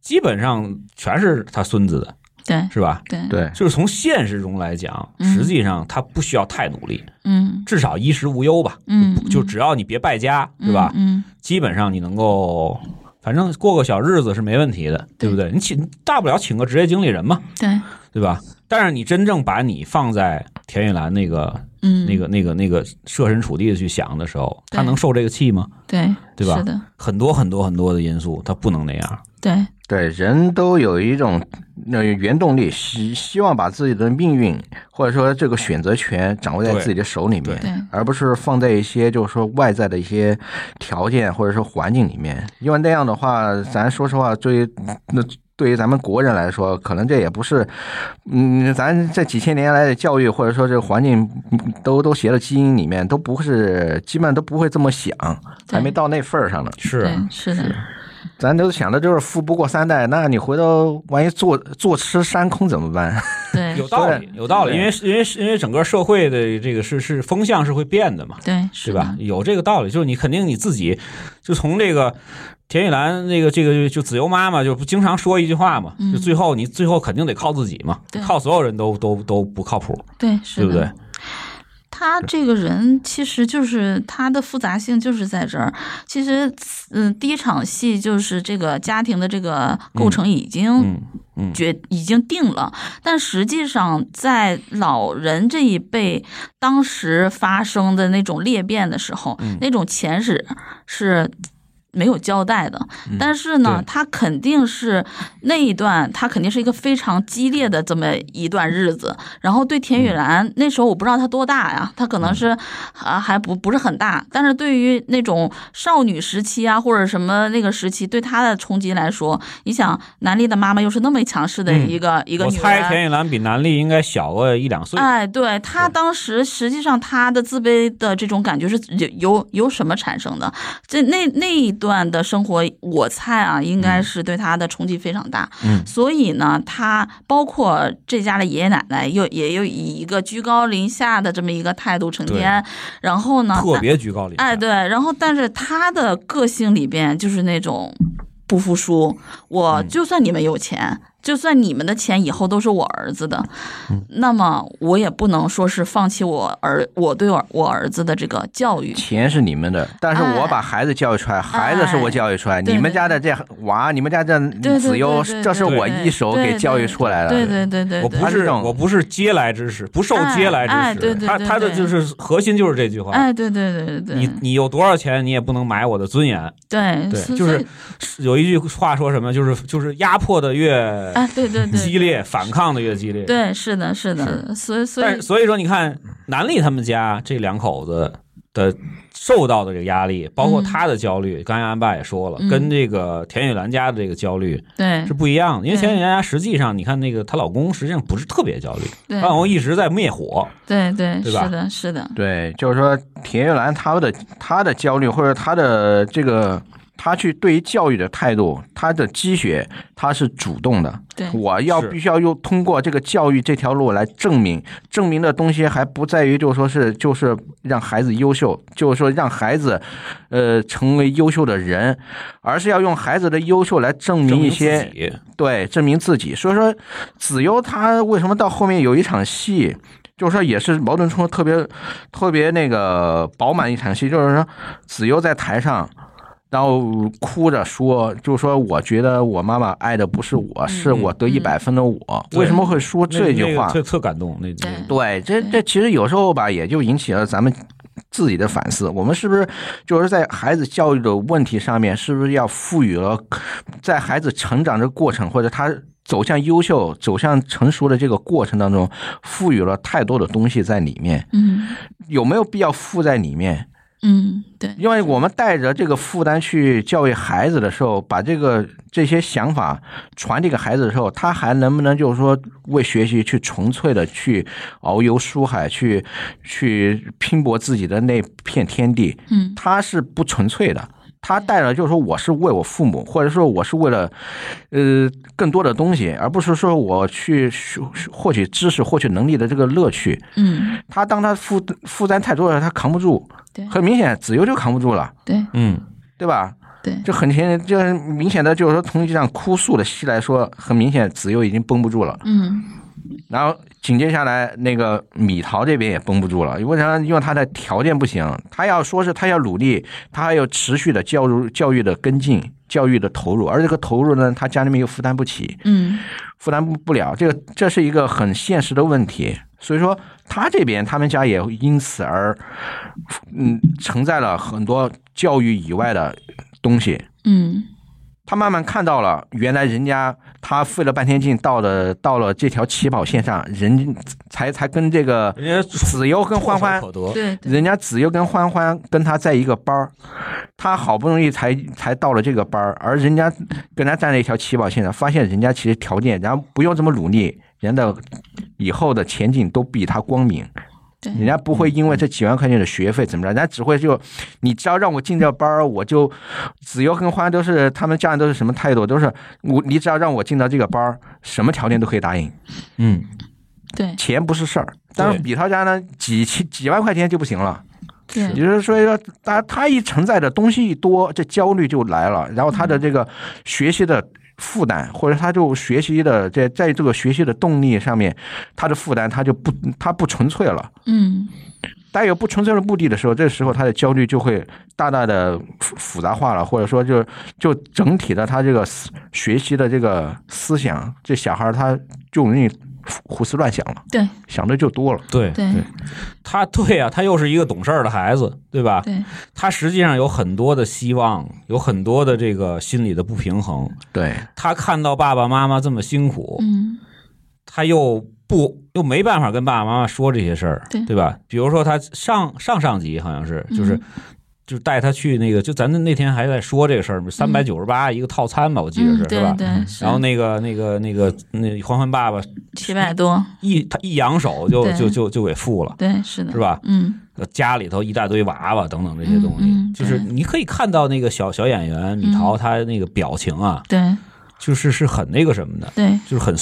基本上全是他孙子的，对是吧？对对，就是从现实中来讲，嗯实际上他不需要太努力，嗯至少衣食无忧吧。嗯，就只要你别败家，是吧？嗯基本上你能够，反正过个小日子是没问题的，对不对？你请大不了请个职业经理人嘛，对，对吧？但是你真正把你放在田玉兰那个、嗯那个、那个、那个设身处地的去想的时候，他能受这个气吗？对对吧是的，很多很多很多的因素，他不能那样。对。对，人都有一种那原动力，希希望把自己的命运或者说这个选择权掌握在自己的手里面，而不是放在一些就是说外在的一些条件或者说环境里面。因为那样的话，咱说实话，对于那对于咱们国人来说，可能这也不是，嗯，咱这几千年来的教育或者说这个环境嗯都都写到基因里面，都不是基本上都不会这么想，还没到那份儿上呢。是对是的，咱都想的就是富不过三代，那你回头万一坐坐吃山空怎么办？对。有道理，有道理，因为因为因为整个社会的这个是是风向是会变的嘛，对是吧？有这个道理，就是你肯定你自己就从这个田雨岚那个这个就子悠妈妈就不经常说一句话嘛，嗯。就最后你最后肯定得靠自己嘛对，靠所有人都都都不靠谱，对是对不对？他这个人其实就是他的复杂性就是在这儿。其实，嗯，第一场戏就是这个家庭的这个构成已经嗯嗯，决、已经定了，但实际上在老人这一辈当时发生的那种裂变的时候，嗯那种前史是。没有交代的，但是呢嗯，他肯定是那一段，他肯定是一个非常激烈的这么一段日子。然后对田雨岚、那时候我不知道她多大呀，她可能是啊还不不是很大，但是对于那种少女时期啊或者什么那个时期，对她的冲击来说，你想南丽的妈妈又是那么强势的一个、一个我女人。猜田雨岚比南丽应该小个一两岁，哎，对她当时实际上她的自卑的这种感觉是由由由什么产生的？这那那一段的生活，我猜啊，应该是对他的冲击非常大。嗯所以呢，他包括这家的爷爷奶奶，又也又以一个居高临下的这么一个态度成天，然后呢，特别居高临下。哎，对，然后但是他的个性里边就是那种不服输，我嗯就算你们有钱。就算你们的钱以后都是我儿子的，嗯那么我也不能说是放弃我儿我对我我儿子的这个教育。钱是你们的，但是哎我把孩子教育出来，孩子是我教育出来，对你们家的这娃，你们家这对对子悠对对，这是我一手给教育出来的。对对对对对，我不是我不是嗟来之食，不受嗟来之食。哎哎对对他对对他的就是核心就是这句话。哎，对对对对对，你你有多少钱，你也不能买我的尊严。对对，就是有一句话说什么，就是就是压迫的越哎，对对对，激烈，反抗的越激烈。，对，是的，是的，所以所以但是所以说，你看南丽他们家这两口子的受到的这个压力，包括嗯他的焦虑，刚才安爸也说了，嗯跟这个田雨兰家的这个焦虑对是不一样的。因为田雨兰家实际上，你看那个她老公实际上不是特别焦虑，对她老公一直在灭火。对对，对吧是的，是的，对，就是说田玉兰她的她的焦虑或者她的这个。他去对于教育的态度，他的积雪他是主动的。对，我要必须要用通过这个教育这条路来证明，证明的东西还不在于就是说是就是让孩子优秀，就是说让孩子，呃，成为优秀的人，而是要用孩子的优秀来证明一些对，证明自己。所以说，子悠他为什么到后面有一场戏，就是说也是矛盾冲突特别特别那个饱满一场戏，就是说子悠在台上。然后哭着说，就说我觉得我妈妈爱的不是我，是我得一百分的我。对为什么会说这句话？那个特特感动，那对对，这这其实有时候吧，也就引起了咱们自己的反思。我们是不是就是在孩子教育的问题上面，是不是要赋予了在孩子成长的过程，或者他走向优秀、走向成熟的这个过程当中，赋予了太多的东西在里面？嗯有没有必要附在里面？嗯，对，因为我们带着这个负担去教育孩子的时候，把这个这些想法传递给孩子的时候，他还能不能就是说为学习去纯粹的去遨游书海，去去拼搏自己的那片天地？嗯他是不纯粹的。他带了，就是说我是为我父母，或者说我是为了，呃，更多的东西，而不是说我去获取知识、获取能力的这个乐趣。嗯他当他负负担太多了，他扛不住。对很明显，子悠就扛不住了，对嗯，对吧？对，就很明，就是明显的，就是说从这场哭诉的戏来说，很明显子悠已经绷不住了。嗯然后紧接下来，那个米桃这边也绷不住了，为啥？因为他的条件不行，他要说是他要努力，他还要持续的教育教育的跟进，教育的投入，而这个投入呢，他家里面又负担不起，嗯负担不不了，这个这是一个很现实的问题。所以说，他这边他们家也因此而，嗯，承载了很多教育以外的东西。嗯他慢慢看到了，原来人家他费了半天劲到了到了这条起跑线上，人才才跟这个人家子悠跟欢欢对人家子悠跟欢欢跟他在一个班儿，他好不容易才才到了这个班儿，而人家跟他站在一条起跑线上，发现人家其实条件，然后不用这么努力，人的以后的前景都比他光明。对。人家不会因为这几万块钱的学费怎么着，人家只会就，你只要让我进这班儿，我就，子悠跟欢都是他们家人都是什么态度，都是我你只要让我进到这个班儿，什么条件都可以答应，嗯，对。钱不是事儿。但是对。比他家呢，几千几万块钱就不行了。对。也就是说，说他他一承载的东西一多，这焦虑就来了，然后他的这个学习的负担，或者他就学习的在在这个学习的动力上面，他的负担他就不他不纯粹了。嗯带有不纯粹的目的的时候，这时候他的焦虑就会大大的复复杂化了，或者说就就整体的他这个学习的这个思想，这小孩他就容易胡思乱想了，对想的就多了。对对他对呀、他又是一个懂事儿的孩子，对吧？对他实际上有很多的希望，有很多的这个心理的不平衡。对，他看到爸爸妈妈这么辛苦，嗯他又不又没办法跟爸爸妈妈说这些事儿，对吧？比如说他上上上集好像是就是。嗯就带他去那个，就咱那那天还在说这个事儿，三百九十八一个套餐吧，我记得是、嗯对是吧？对是。然后那个那个那个那欢欢爸爸七百多。一他一扬手就对。就就就给付了，对是的。是吧？嗯。家里头一大堆娃娃等等这些东西，嗯嗯就是你可以看到那个小小演员米桃嗯她那个表情啊，对就是是很那个什么的，对就是很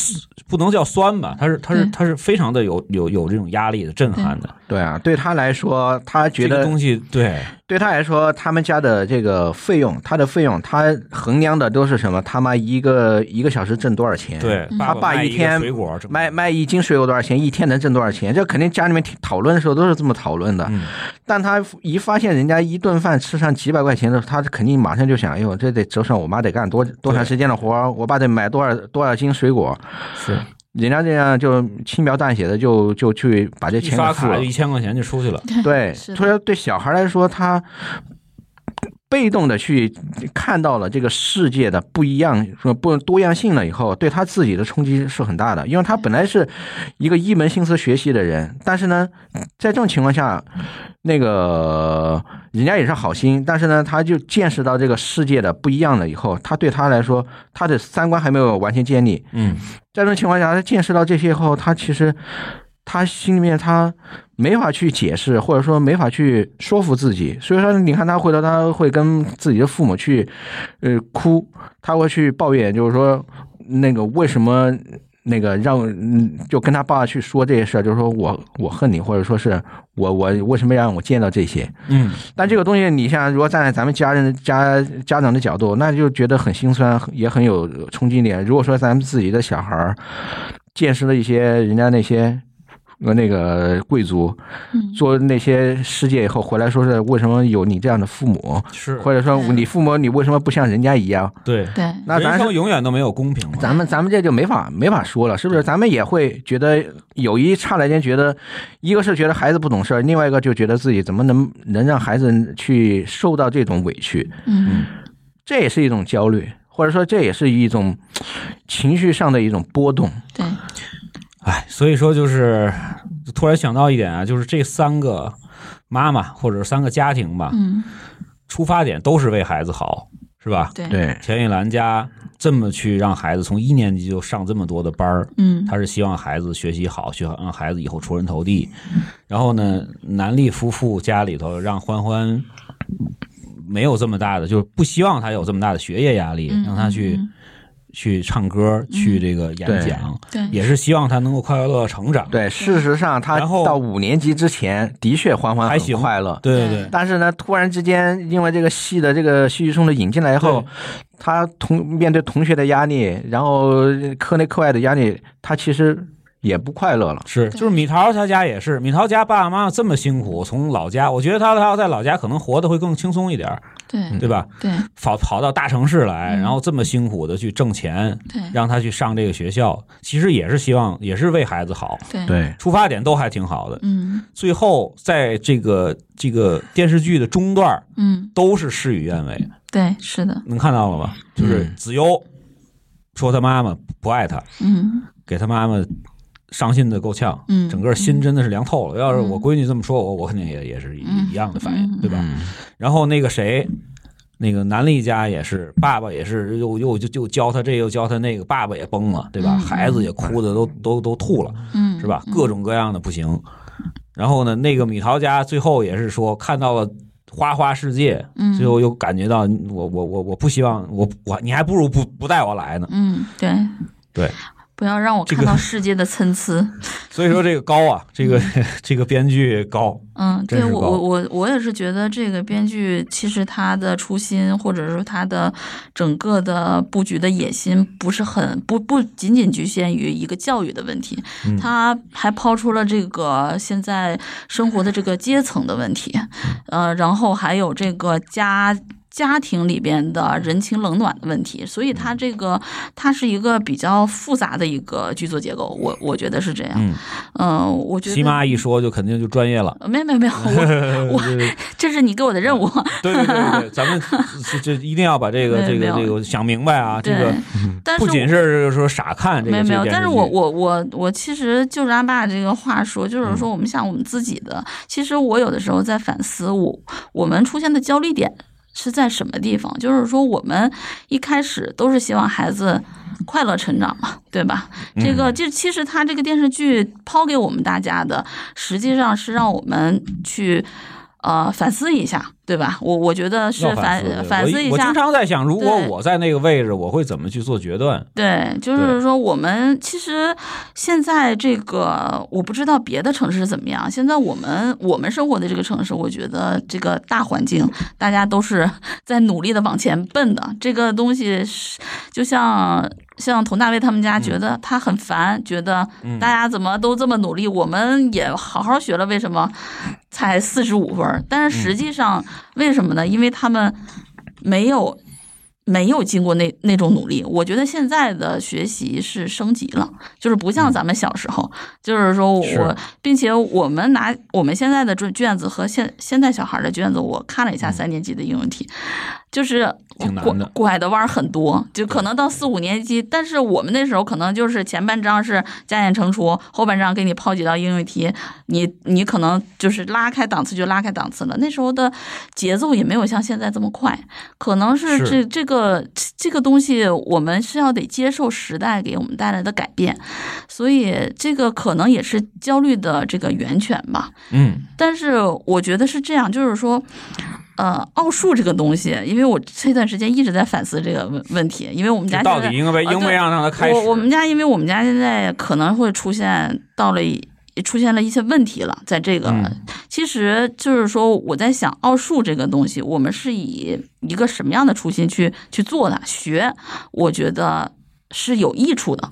不能叫酸吧，他是他是他是非常的有有有这种压力的震撼的，对啊，对他来说，他觉得这个东西对对他来说，他们家的这个费用，他的费用，他衡量的都是什么？他妈一个一个小时挣多少钱？，对，嗯他爸卖一天水果卖卖一斤水果多少钱？一天能挣多少钱？这肯定家里面讨论的时候都是这么讨论的。嗯但他一发现人家一顿饭吃上几百块钱的时候，他肯定马上就想：哎呦，这得折算我妈得干多多长时间的活儿？我爸得买多少多少斤水果？是人家这样就轻描淡写的就就去把这钱给付了刷卡一。千块钱就出去了，对，所以说对小孩来说，他被动的去看到了这个世界的不一样、说不多样性了以后，对他自己的冲击是很大的。因为他本来是一个一门心思学习的人，但是呢，在这种情况下，那个人家也是好心，但是呢，他就见识到这个世界的不一样了以后，他对他来说，他的三观还没有完全建立。嗯，在这种情况下，他见识到这些以后，他其实他心里面他没法去解释，或者说没法去说服自己，所以说你看他回头他会跟自己的父母去，呃哭，他会去抱怨，就是说那个为什么。那个让嗯，就跟他爸去说这些事儿，就是说我我恨你，或者说是我我为什么让我见到这些？嗯，但这个东西，你像如果站在咱们家人家家长的角度，那就觉得很心酸，也很有冲击点。如果说咱们自己的小孩儿见识了一些人家那些。和那个贵族做那些世界以后回来说是为什么有你这样的父母，是或者说你父母你为什么不像人家一样？对对，那咱人生永远都没有公平嘛。咱们咱们这就没法没法说了，是不是？咱们也会觉得有一刹那间觉得，一个是觉得孩子不懂事儿，另外一个就觉得自己怎么能能让孩子去受到这种委屈？嗯，这也是一种焦虑，或者说这也是一种情绪上的一种波动。对。哎，所以说就是突然想到一点啊，就是这三个妈妈或者三个家庭吧，嗯，出发点都是为孩子好，是吧？对，对，钱玉兰家这么去让孩子从一年级就上这么多的班儿，嗯，他是希望孩子学习好，学好让孩子以后出人头地。然后呢，南丽夫妇家里头让欢欢没有这么大的，就是不希望他有这么大的学业压力，嗯让他去。去唱歌，去这个演讲，对，也是希望他能够快快乐乐成长。对，事实上他到五年级之前的确欢欢很还行。快乐，对对对，但是呢，突然之间因为这个戏的这个戏剧冲的引进来以后，他同面对同学的压力，然后课内课外的压力，他其实也不快乐了。是，就是米桃他家也是，米桃家爸爸妈妈这么辛苦，从老家，我觉得他他要在老家可能活得会更轻松一点儿，对对吧？对。跑跑到大城市来，嗯。然后这么辛苦的去挣钱，对。让他去上这个学校，其实也是希望，也是为孩子好，对，出发点都还挺好的。嗯。最后在这个这个电视剧的中段嗯，都是事与愿违，对，是的，能看到了吗？就是嗯。子悠说他妈妈不爱他，嗯。给他妈妈伤心的够呛，嗯整个心真的是凉透了。要是嗯我闺女这么说我，我肯定也也是一嗯一样的反应，嗯对吧？嗯然后那个谁，那个南丽家也是，爸爸也是又又就就教他这又教他那个，爸爸也崩了，对吧？嗯孩子也哭的都都都吐了，嗯，是吧？各种各样的不行。然后呢，那个米桃家最后也是说看到了。花花世界，嗯最后又感觉到我我我我不希望我我你还不如不不带我来呢。嗯，对对，不要让我看到世界的参差。所以说这个高啊，这个 这个编剧高，嗯，对我我我我也是觉得这个编剧其实他的初心，或者说他的整个的布局的野心，不是很不不仅仅局限于一个教育的问题，嗯他还抛出了这个现在生活的这个阶层的问题，呃，然后还有这个家。家庭里边的人情冷暖的问题，所以它这个它是一个比较复杂的一个剧作结构，我我觉得是这样。嗯，嗯、我觉得西妈一说就肯定就专业了。呃没有没有没 有，我我 这是你给我的任务。对对对咱们 这这一定要把这个这个这个想明白啊！这个，但是不仅是说傻看这个，没有没有，但是我我我我其实就是阿爸这个话说，就是嗯说我们想我们自己的。其实我有的时候在反思我我们出现的焦虑点是在什么地方？就是说我们一开始都是希望孩子。快乐成长嘛，对吧？嗯这个这其实他这个电视剧抛给我们大家的，实际上是让我们去呃反思一下，对吧？我我觉得是要反思反思一下我我经。常在想，如果我在那个位置，我会怎么去做决断？对，就是说我们其实现在这个我不知道别的城市是怎么样。现在我们我们生活的这个城市，我觉得这个大环境大家都是 在努力的往前奔的。这个东西是就像像佟大为他们家，觉得他很烦，觉得大家怎么都这么努力，我们也好好学了，为什么才四十五分？但是实际上为什么呢？因为他们没有。没有经过那那种努力，我觉得现在的学习是升级了，就是不像咱们小时候，就是说我，并且我们拿我们现在的卷卷子和现现在小孩的卷子，我看了一下三年级的应用题，就是拐拐的弯很多，就可能到四五年级，但是我们那时候可能就是前半章是加减乘除，后半章给你抛几道应用题，你你可能就是拉开档次就拉开档次了。那时候的节奏也没有像现在这么快，可能是是这这个这个东西，我们是要得接受时代给我们带来的改变，所以这个可能也是焦虑的这个源泉吧。嗯但是我觉得是这样，就是说，呃，奥数这个东西，因为我这段时间一直在反思这个问问题，因为我们家到底应该啊对应不让让他开始？我我们家因为我们家现在可能会出现到了一出现了一些问题了，在这个、嗯其实就是说我在想奥数这个东西，我们是以一个什么样的初心去去做的学，我觉得。是有益处的，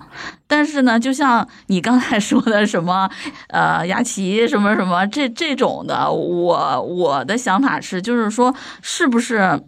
但是呢，就像你刚才 说的什么，呃，雅琪什么什么这这种的，我我的想法是，就是说，是不是，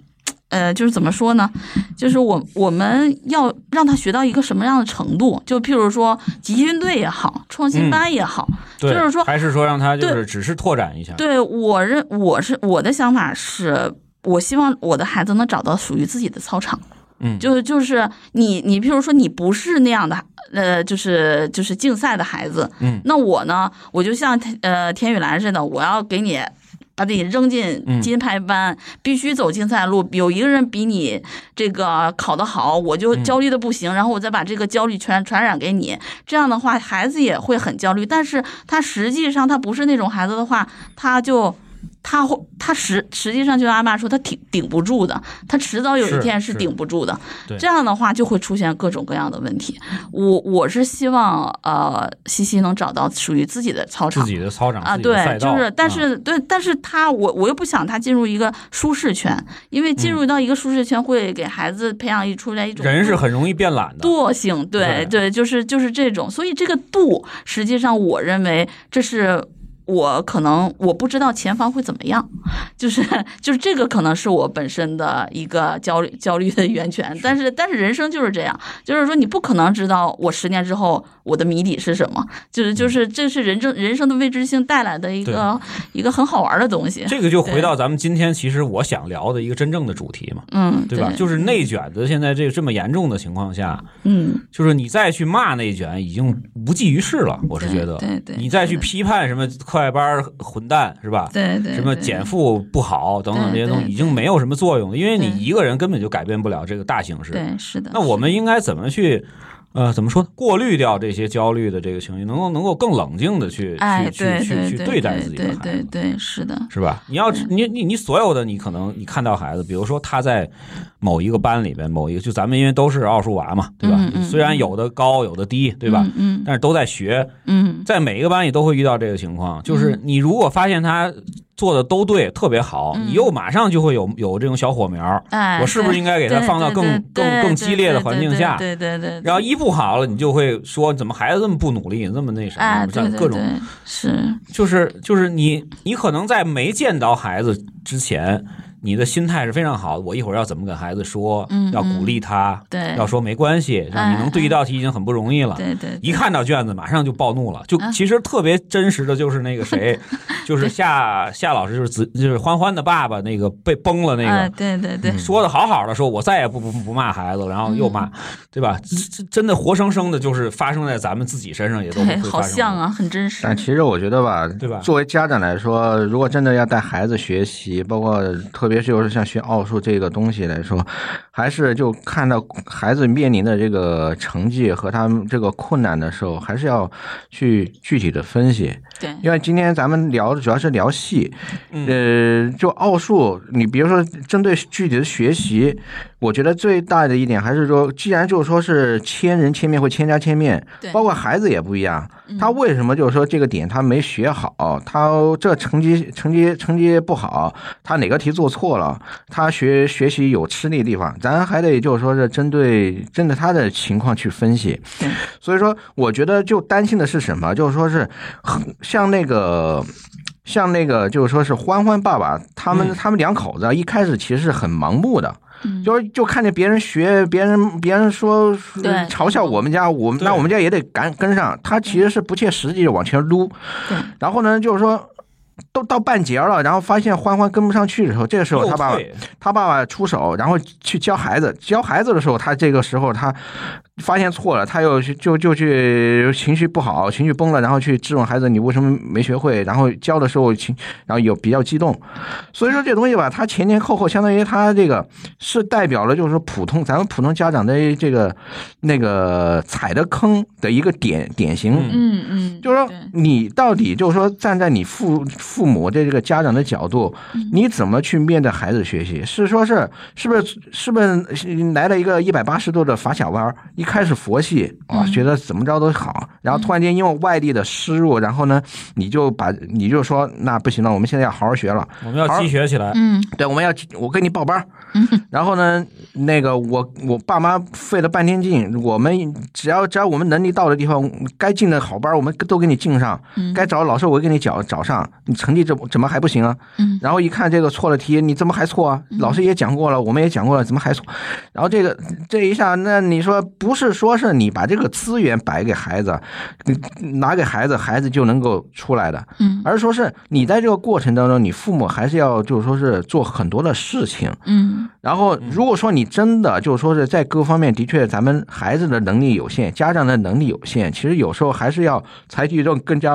呃，就是怎么说呢？就是我我们要让他学到一个什么样的程度？就譬如说集训队也好，创新班也好，对，就是说还是说让他就是只是拓展一下。对我认我是我的想法是，我希望我的孩子能找到属于自己的操场。嗯，就是就是你你譬如说你不是那样的。呃，就是就是竞赛的孩子，嗯，那我呢，我就像呃田雨岚似的，我要给你把你扔进嗯金牌班，必须走竞赛路。有一个人比你这个考得好，我就嗯焦虑的不行，然后我再把这个焦虑传传染给你。这样的话，孩子也会很焦虑。但是他实际上他不是那种孩子的话，他就。他会，他实实际上就像阿爸说，他顶顶不住的，他迟早有一天是是顶不住的。这样的话就会出现各种各样的问题。我我是希望呃，西西能找到属于自己的操场自。己的操场啊，对，就是，但啊是、对，但是他我我又不想他进入一个舒适圈，因为进入到一个舒适圈会给孩子培养一出来一种嗯人是很容易变懒的。惰性，对对对，就是就是这种，所以这个度，实际上我认为这是。我可能我不知道前方会怎么样，就是就是这个可能是我本身的一个焦虑焦虑的源泉，但是但是人生就是这样，就是说你不可能知道我十年之后我的谜底是什么，就是就是这是人生人生的未知性带来的一个一个很好玩的东西，这个就回到咱们今天其实我想聊的一个真正的主题嘛，嗯，对吧？就是内卷的现在这这么严重的情况下，嗯，就是你再去骂内卷已经无济于事了，我是觉得。对对对你再去批判什么课外班儿混蛋是吧？对对什么减负不好等等这些东西，已经没有什么作用了，因为你一个人根本就改变不了这个大形势。对是的，那我们应该怎么去？呃，怎么说呢？过滤掉这些焦虑的这个情绪，能够能够更冷静的去哎，去去去去对待自己的对孩子，对对，是的，是吧？你要你你你所有的你可能你看到孩子，比如说他在某一个班里边，某一个就咱们因为都是奥数娃嘛，对吧？嗯嗯虽然有的高有的低，对吧？嗯但是都在学，嗯。在每一个班里都会遇到这个情况，就是你如果发现他做的都对，特别好，嗯。你又马上就会有有这种小火苗，哎，我是不是应该给他放到更更更激烈的环境下？对对对，对然后一不好了，你就会说怎么孩子这么不努力，这么那么，对对像各种是，就是就是你你可能在没见到孩子之前，你的心态是非常好的。我一会儿要怎么跟孩子说，嗯要鼓励他，对。要说没关系，让你能对一道题已经很不容易了。对对，一看到卷子，马上就暴怒了。就啊其实特别真实的就是那个谁，就是夏夏老师，就是子就是欢欢的爸爸，那个被崩了那哎，个，对对对，说的好好的，说我再也不不不骂孩子了，然后又骂，嗯。对吧？真的活生生的，就是发生在咱们自己身上，也都好会发生像啊，很真实，但其实我觉得吧，对吧？作为家长来说，如果真的要带孩子学习，包括特别是就是像学奥数这个东西来说，还是就看到孩子面临的这个成绩和他们这个困难的时候，还是要去具体的分析。对，因为今天咱们聊的主要是聊戏，嗯呃，就奥数，你比如说针对具体的学习，我觉得最大的一点还是说，既然就是说是千人千面或千家千面，对包括孩子也不一样，嗯他为什么就是说这个点他没学好，他这成绩成绩成绩不好，他哪个题做错了，他学学习有吃力的地方，咱还得就是说是针对针对他的情况去分析。所以说，我觉得就担心的是什么，就是说是很像那个。像那个就是说是欢欢爸爸，他们、嗯他们两口子啊一开始其实是很盲目的，嗯就是就看见别人学，别人别人说嘲笑我们家，我们那我们家也得赶跟上。他其实是不切实际的往前撸。然后呢，就是说都到半截了，然后发现欢欢跟不上去的时候，这个时候他爸爸他爸爸出手，然后去教孩子。教孩子的时候，他这个时候他发现错了，他又去就就去情绪不好，情绪崩了，然后去质问孩子：“你为什么没学会？”然后教的时候情，然后有比较激动。所以说这东西吧，他前前后后相当于他这个是代表了，就是说普通咱们普通家长的这个那个踩的坑的一个典典型。嗯嗯，就是说，你到底就是说，站在你父父母的这个家长的角度，你怎么去面对孩子学习？是说是是不是是不是来了一个一百八十度的法小弯儿？一开始佛系啊，觉得怎么着都好，然后突然间因为外地的输入，然后呢，你就把你就说那不行了，我们现在要好好学了。我们要积学起来。嗯对，我们要我给你报班儿，然后呢，那个我我爸妈费了半天劲，我们只要只要我们能力到的地方，该进的好班儿我们都给你进上，该找老师我给你找找上，你成绩怎么怎么还不行啊？嗯然后一看这个错了题，你怎么还错啊？老师也讲过了，我们也讲过了，怎么还错？然后这个这一下，那你说不是说是你把这个资源摆给孩子，嗯拿给孩子，孩子就能够出来的，嗯而是说是你在这个过程当中，你父母还是要就是说是做很多的事情。嗯然后，如果说你真的就是说是在各方面的确咱们孩子的能力有限，家长的能力有限，其实有时候还是要采取一种更加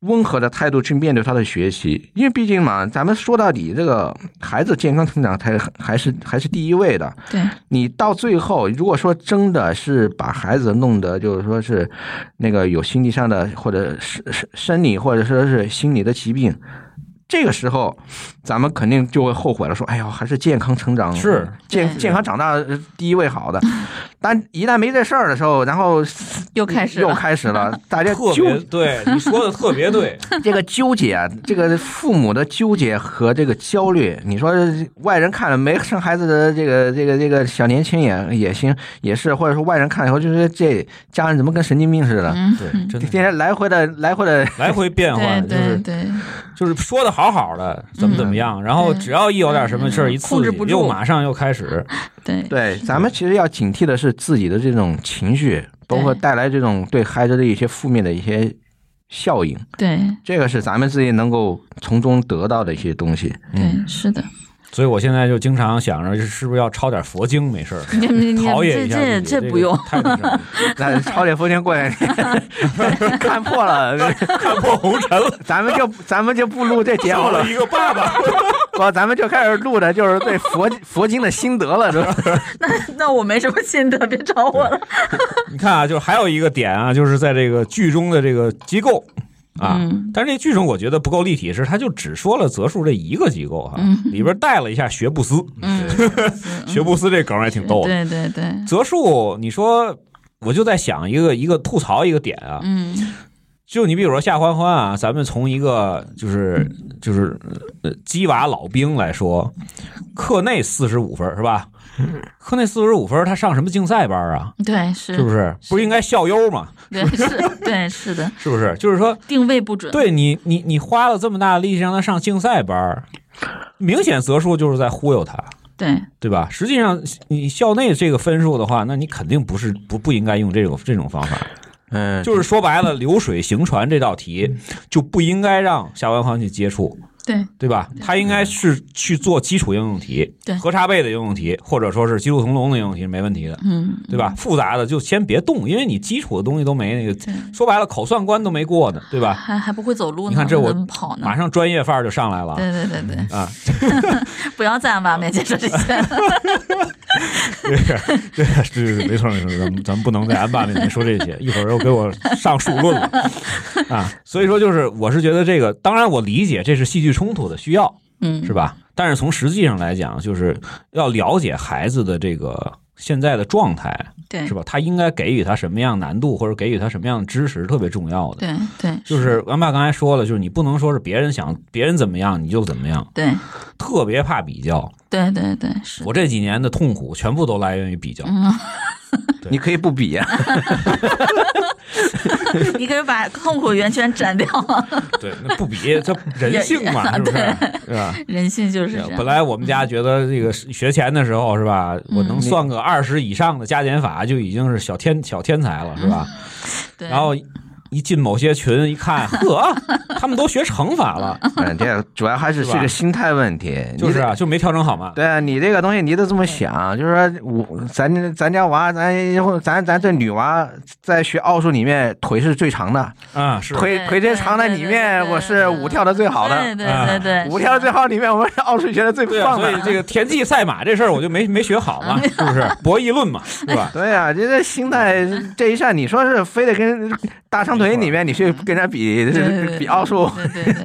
温和的态度去面对他的学习，因为毕竟嘛，咱们说到底，这个孩子健康成长才还是还是第一位的。对，你到最后，如果说真的是把孩子弄得就是说是那个有心理上的或者是是生理或者说是心理的疾病，这个时候咱们肯定就会后悔了，说哎呀，还是健康成长是健健康长大呃第一位好的。但一旦没这事儿的时候，然后又开始又。开始了，大家特纠别对，你说的特别对。这个纠结啊，这个父母的纠结和这个焦虑，你说外人看了没生孩子的这个这个这个小年轻也也行，也是，或者说外人看了以后就是这家人怎么跟神经病似的，嗯，对，真的天天来回的来回的，来回变换，对就是对对，就是说的好好好的，怎么怎么样，然后只要一有点什么事儿一刺激控制不，住。又马上又开始。对。对，咱们其实要警惕的是自己的这种情绪，包括带来这种对孩子的一些负面的一些效应，对。这个是咱们自己能够从中得到的一些东西。对，是的。所以我现在就经常想着，是不是要抄点佛经？没事儿，你你你陶冶这一下自己。这这不用，太 那什么了抄点佛经过来，看破了，看破红尘了，咱们就咱们就不录这节目了。一个爸爸。不，咱们就开始录的就是对佛佛经的心得了，是吧？那我没什么心得，别找我了。你看啊，就是还有一个点啊，就是在这个剧中的这个机构。啊，嗯。但是这剧中我觉得不够立体，是他就只说了泽树这一个机构哈、嗯。里边带了一下学布斯，嗯，学布斯这梗还挺逗的。对对对，泽树，你说我就在想一个一个吐槽一个点啊，嗯。就你比如说夏欢欢啊，咱们从一个就是就是呃鸡娃老兵来说，课内四十五分是吧？课内四十五分，他上什么竞赛班啊？对是是不是？不是应该校优吗？对是，对是的，是不是？就是说，定位不准。对你你你花了这么大的力气让他上竞赛班，明显泽树就是在忽悠他。对对吧？实际上，你校内这个分数的话，那你肯定不是不不应该用这种这种方法。嗯，就是说白了，流水行船这道题就不应该让夏文欢去接触，对对吧？他应该是去做基础应用题，对核查背的应用题，或者说是基路同笼的应用题是没问题的，嗯，对吧？复杂的就先别动，因为你基础的东西都没那个，说白了口算关都没过呢，对吧？还还不会走路呢，你看这我跑呢马？上专业范儿就上来了对对对对，啊！不要在俺爸面前说这些。对对对对，没错没错，咱们咱们不能在安爸面前说这些，一会儿又给我上数论了 啊！所以说，就是我是觉得这个，当然我理解这是戏剧冲突的需要，嗯，是吧？但是从实际上来讲，就是要了解孩子的这个现在的状态，对，是吧？他应该给予他什么样难度，或者给予他什么样的知识，特别重要的。对对，就是安爸刚才说了，就是你不能说是别人想别人怎么样你就怎么样，对特别怕比较。对对对是。我这几年的痛苦全部都来源于比较。嗯，你可以不比啊 你可以把痛苦源泉斩掉，对，那不比这人性嘛，是不是？是吧？人性就是这样。本来我们家觉得这个学钱的时候是吧，我能算个二十以上的加减法就已经是小天小天才了，是吧？对，然后一进某些群一看，呵，他们都学乘法了，嗯，这主要还是是个心态问题。就是啊，就没调整好嘛。对啊，你这个东西你得这么想，就是说我咱咱家娃，咱以后咱咱这女娃在学奥数里面腿是最长的，啊，是腿腿最长的里面我是舞跳的最好的，对对对对，舞跳的最好里面我们是奥数学的最棒的。所以这个田忌赛马这事儿我就没没学好嘛，是不是？博弈论嘛，是吧？对啊，这这心态这一下，你说是非得跟大长腿里面你去跟人家比比奥数，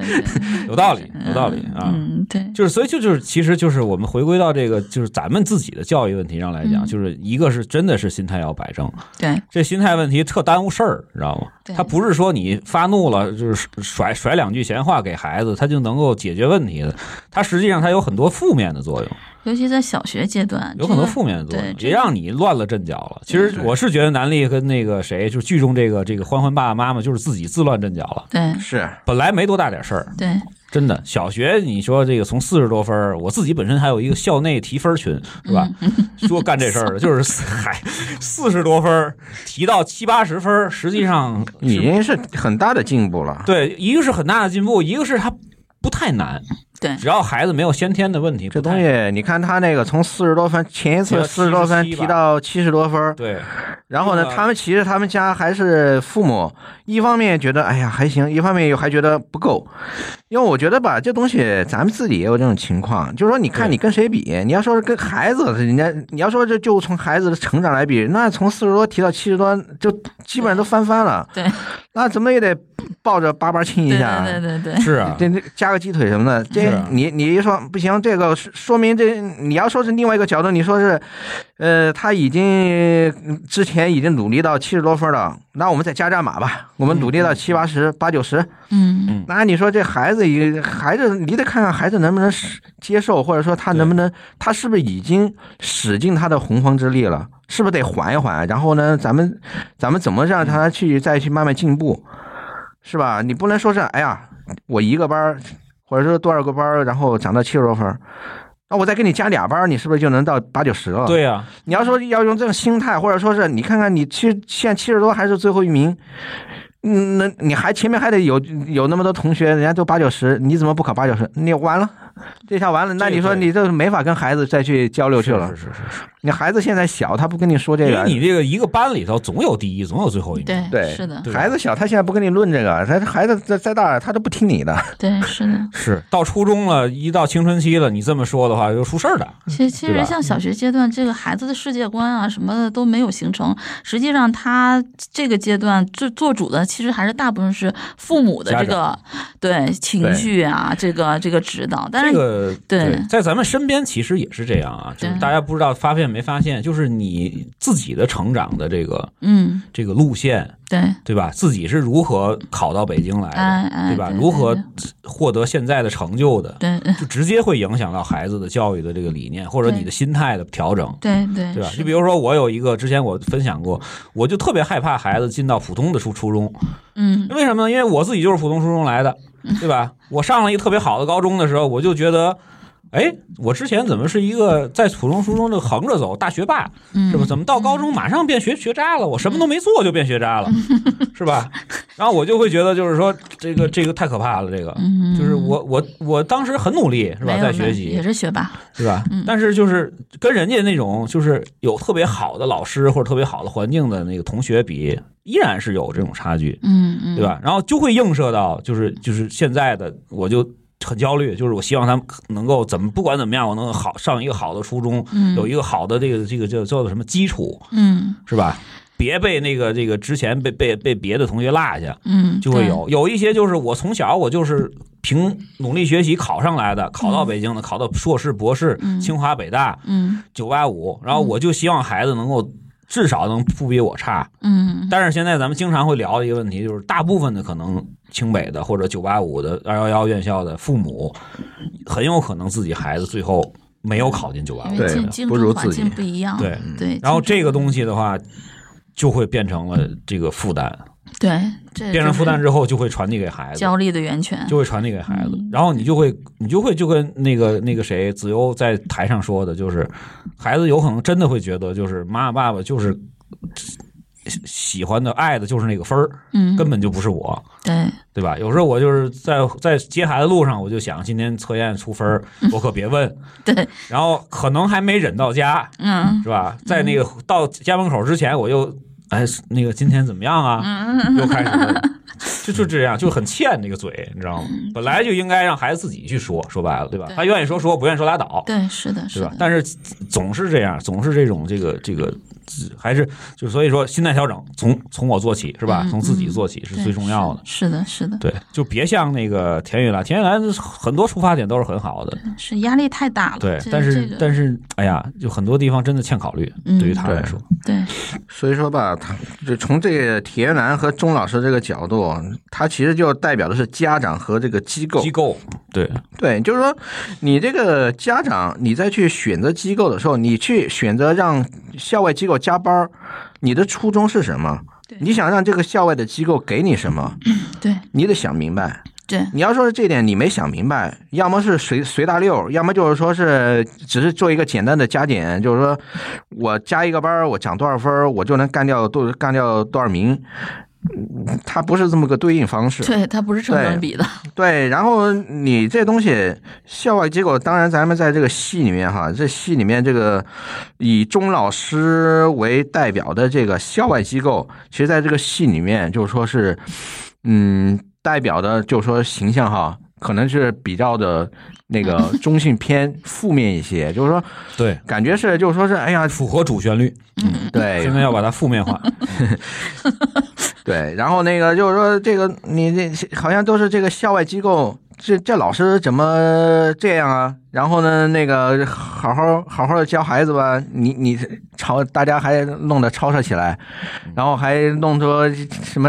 有道理，有道理啊。嗯，对，就是，所以就就是，其实就是我们回归到这个，就是咱们自己的教育问题上来讲，嗯就是一个是真的是心态要摆正，对这心态问题特耽误事儿，你知道吗？他不是说你发怒了，就是甩甩两句闲话给孩子，他就能够解决问题的。他实际上他有很多负面的作用，尤其在小学阶段，有很多负面的作用，也让你乱了阵脚了。其实我是觉得南丽跟那个谁，就是剧中这个这个欢欢爸爸妈妈，就是自己自乱阵脚了。对是本来没多大点事儿，对真的，小学你说这个从四十多分儿，我自己本身还有一个校内提分群，是吧？说干这事儿的，就是嗨，四十多分儿提到七八十分儿，实际上是已经是很大的进步了。对，一个是很大的进步，一个是它不太难，对。只要孩子没有先天的问题，这东西，你看他那个从四十多分，前一次四十多分提到七十多分，对。然后呢这，个他们其实他们家还是父母一方面觉得哎呀还行，一方面又还觉得不够，因为我觉得吧，这东西咱们自己也有这种情况，就是说你看你跟谁比，你要说是跟孩子，人家你要说这就从孩子的成长来比，那从四十多提到七十多，就基本上都翻番了，对。那怎么也得抱着叭叭亲一下。对对对，是啊，这这加个鸡腿什么的，这你你一说不行，这个是说明这你要说是另外一个角度，你说是，呃，他已经嗯之前已经努力到七十多分了，那我们再加战马吧，我们努力到七八十、八九十，嗯。那你说这孩子也孩子，你得看看孩子能不能使接受，或者说他能不能，他是不是已经使尽他的洪荒之力了，是不是得缓一缓？然后呢，咱们咱们怎么让他去再去慢慢进步，是吧？你不能说是哎呀，我一个班儿，或者说多少个班儿，然后涨到七十多分儿。那我再给你加俩班儿，你是不是就能到八九十了？对呀、你要说要用这种心态，或者说是你看看你其实现在七十多还是最后一名，嗯，那你还前面还得有有那么多同学，人家都八九十，你怎么不考八九十？你完了，这下完了，那你说你这没法跟孩子再去交流去了。是是是是你孩子现在小，他不跟你说这个，因个为，你这个一个班里头总有第一，总有最后一名。对对是的，孩子小，他现在不跟你论这个，他孩子再再大，他都不听你的。对是的。是到初中了，一到青春期了，你这么说的话就出事儿的。其实，其实像小学阶段，这个孩子的世界观啊什么的都没有形成。实际上，他这个阶段做做主的，其实还是大部分是父母的这个对情绪啊，这个这个指导。但是，这个对在咱们身边其实也是这样啊，就是大家不知道发现没发现，就是你自己的成长的这个嗯，这个路线，对对吧？自己是如何考到北京来的，哎哎对吧？如何获得现在的成就的，对就直接会影响到孩子的教育的这个理念，或者你的心态的调整。对对对吧？就比如说，我有一个之前我分享过，我就特别害怕孩子进到普通的初初中，嗯为什么呢？因为我自己就是普通初中来的，对吧？我上了一个特别好的高中的时候，我就觉得，哎，我之前怎么是一个在普通初中就横着走大学霸，嗯，是吧？怎么到高中马上变学学渣了？我什么都没做就变学渣了，是吧？然后我就会觉得，就是说这个这个太可怕了，这个。嗯，就是我我我当时很努力，是吧？在学习也，是学霸，是吧嗯？但是就是跟人家那种就是有特别好的老师或者特别好的环境的那个同学比，依然是有这种差距。嗯嗯，对吧？然后就会映射到，就是就是现在的我就很焦虑，就是我希望他们能够怎么不管怎么样，我能好上一个好的初中，嗯？有一个好的这个这个叫叫做什么基础，嗯。是吧？别被那个这个之前被被被别的同学落下，嗯，就会有。有一些就是我从小我就是凭努力学习考上来的，考到北京的，考到硕士、博士、嗯。清华、北大、嗯。九八五，然后我就希望孩子能够至少能不比我差。嗯。但是现在咱们经常会聊的一个问题，就是大部分的可能清北的或者九八五的二幺幺院校的父母，很有可能自己孩子最后没有考进九八五。不如自己。不一样，对对，然后这个东西的话，就会变成了这个负担，对，这变成负担之后就会传递给孩子，焦虑的源泉，就会传递给孩子。嗯，然后你就会你就会就跟那个那个谁子悠在台上说的，就是孩子有可能真的会觉得，就是妈妈爸爸就是喜欢的、爱的就是那个分儿，嗯，根本就不是我，对，对吧？有时候我就是在在接孩子路上，我就想今天测验出分儿，我可别问，对，然后可能还没忍到家，嗯。是吧？在那个到家门口之前，我又哎，那个今天怎么样啊？嗯又开始就就这样，就很欠这个嘴，你知道吗？本来就应该让孩子自己去说，说白了，对吧？他愿意说说，不愿意说拉倒，对，是的，是吧但是总是这样，总是这种这个这个，还是就所以说心态调整，从从我做起是吧？嗯从自己做起是最重要的。是的，是的，对，就别像那个田雨岚，田雨岚很多出发点都是很好的，是压力太大了。对，但是、这个但是，哎呀，就很多地方真的欠考虑，嗯对于他来说，对，所以说吧，他就从这个田兰和钟老师这个角度，他其实就代表的是家长和这个机构机。构对对，就是说，你这个家长，你再去选择机构的时候，你去选择让校外机构加班儿，你的初衷是什么对？你想让这个校外的机构给你什么？对，你得想明白。对，你要说是这点你没想明白，要么是随随大溜，要么就是说是只是做一个简单的加减，就是说我加一个班，我涨多少分，我就能干掉多干掉多少名，嗯它不是这么个对应方式。对，它不是成正比的。对，然后你这东西校外机构，当然咱们在这个系里面哈，这系里面这个以钟老师为代表的这个校外机构，其实在这个系里面就是说是，嗯，代表的就是说形象哈，可能是比较的那个 中性偏负面一些，就是说对，感觉是就是说是哎呀，符合主旋律，嗯对现在要把它负面化，对，然后那个就是说，这个你这好像都是这个校外机构，这这老师怎么这样啊？然后呢，那个好好好好的教孩子吧，你你吵，大家还弄得吵吵起来，然后还弄出什么，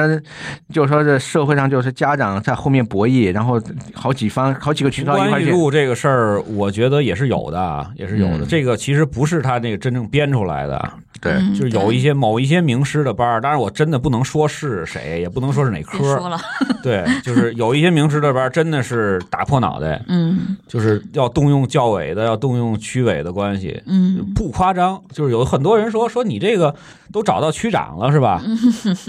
就说这社会上就是家长在后面博弈，然后好几方好几个渠道一块儿去，录这个事儿，我觉得也是有的，啊，也是有的。嗯这个其实不是他那个真正编出来的，对，嗯就是有一些某一些名师的班儿，当然我真的不能说是谁，也不能说是哪科说，了，对，就是有一些名师的班儿真的是打破脑袋，嗯就是要动用教委的，要动用区委的关系。嗯，不夸张，就是有很多人说说你这个都找到区长了是吧？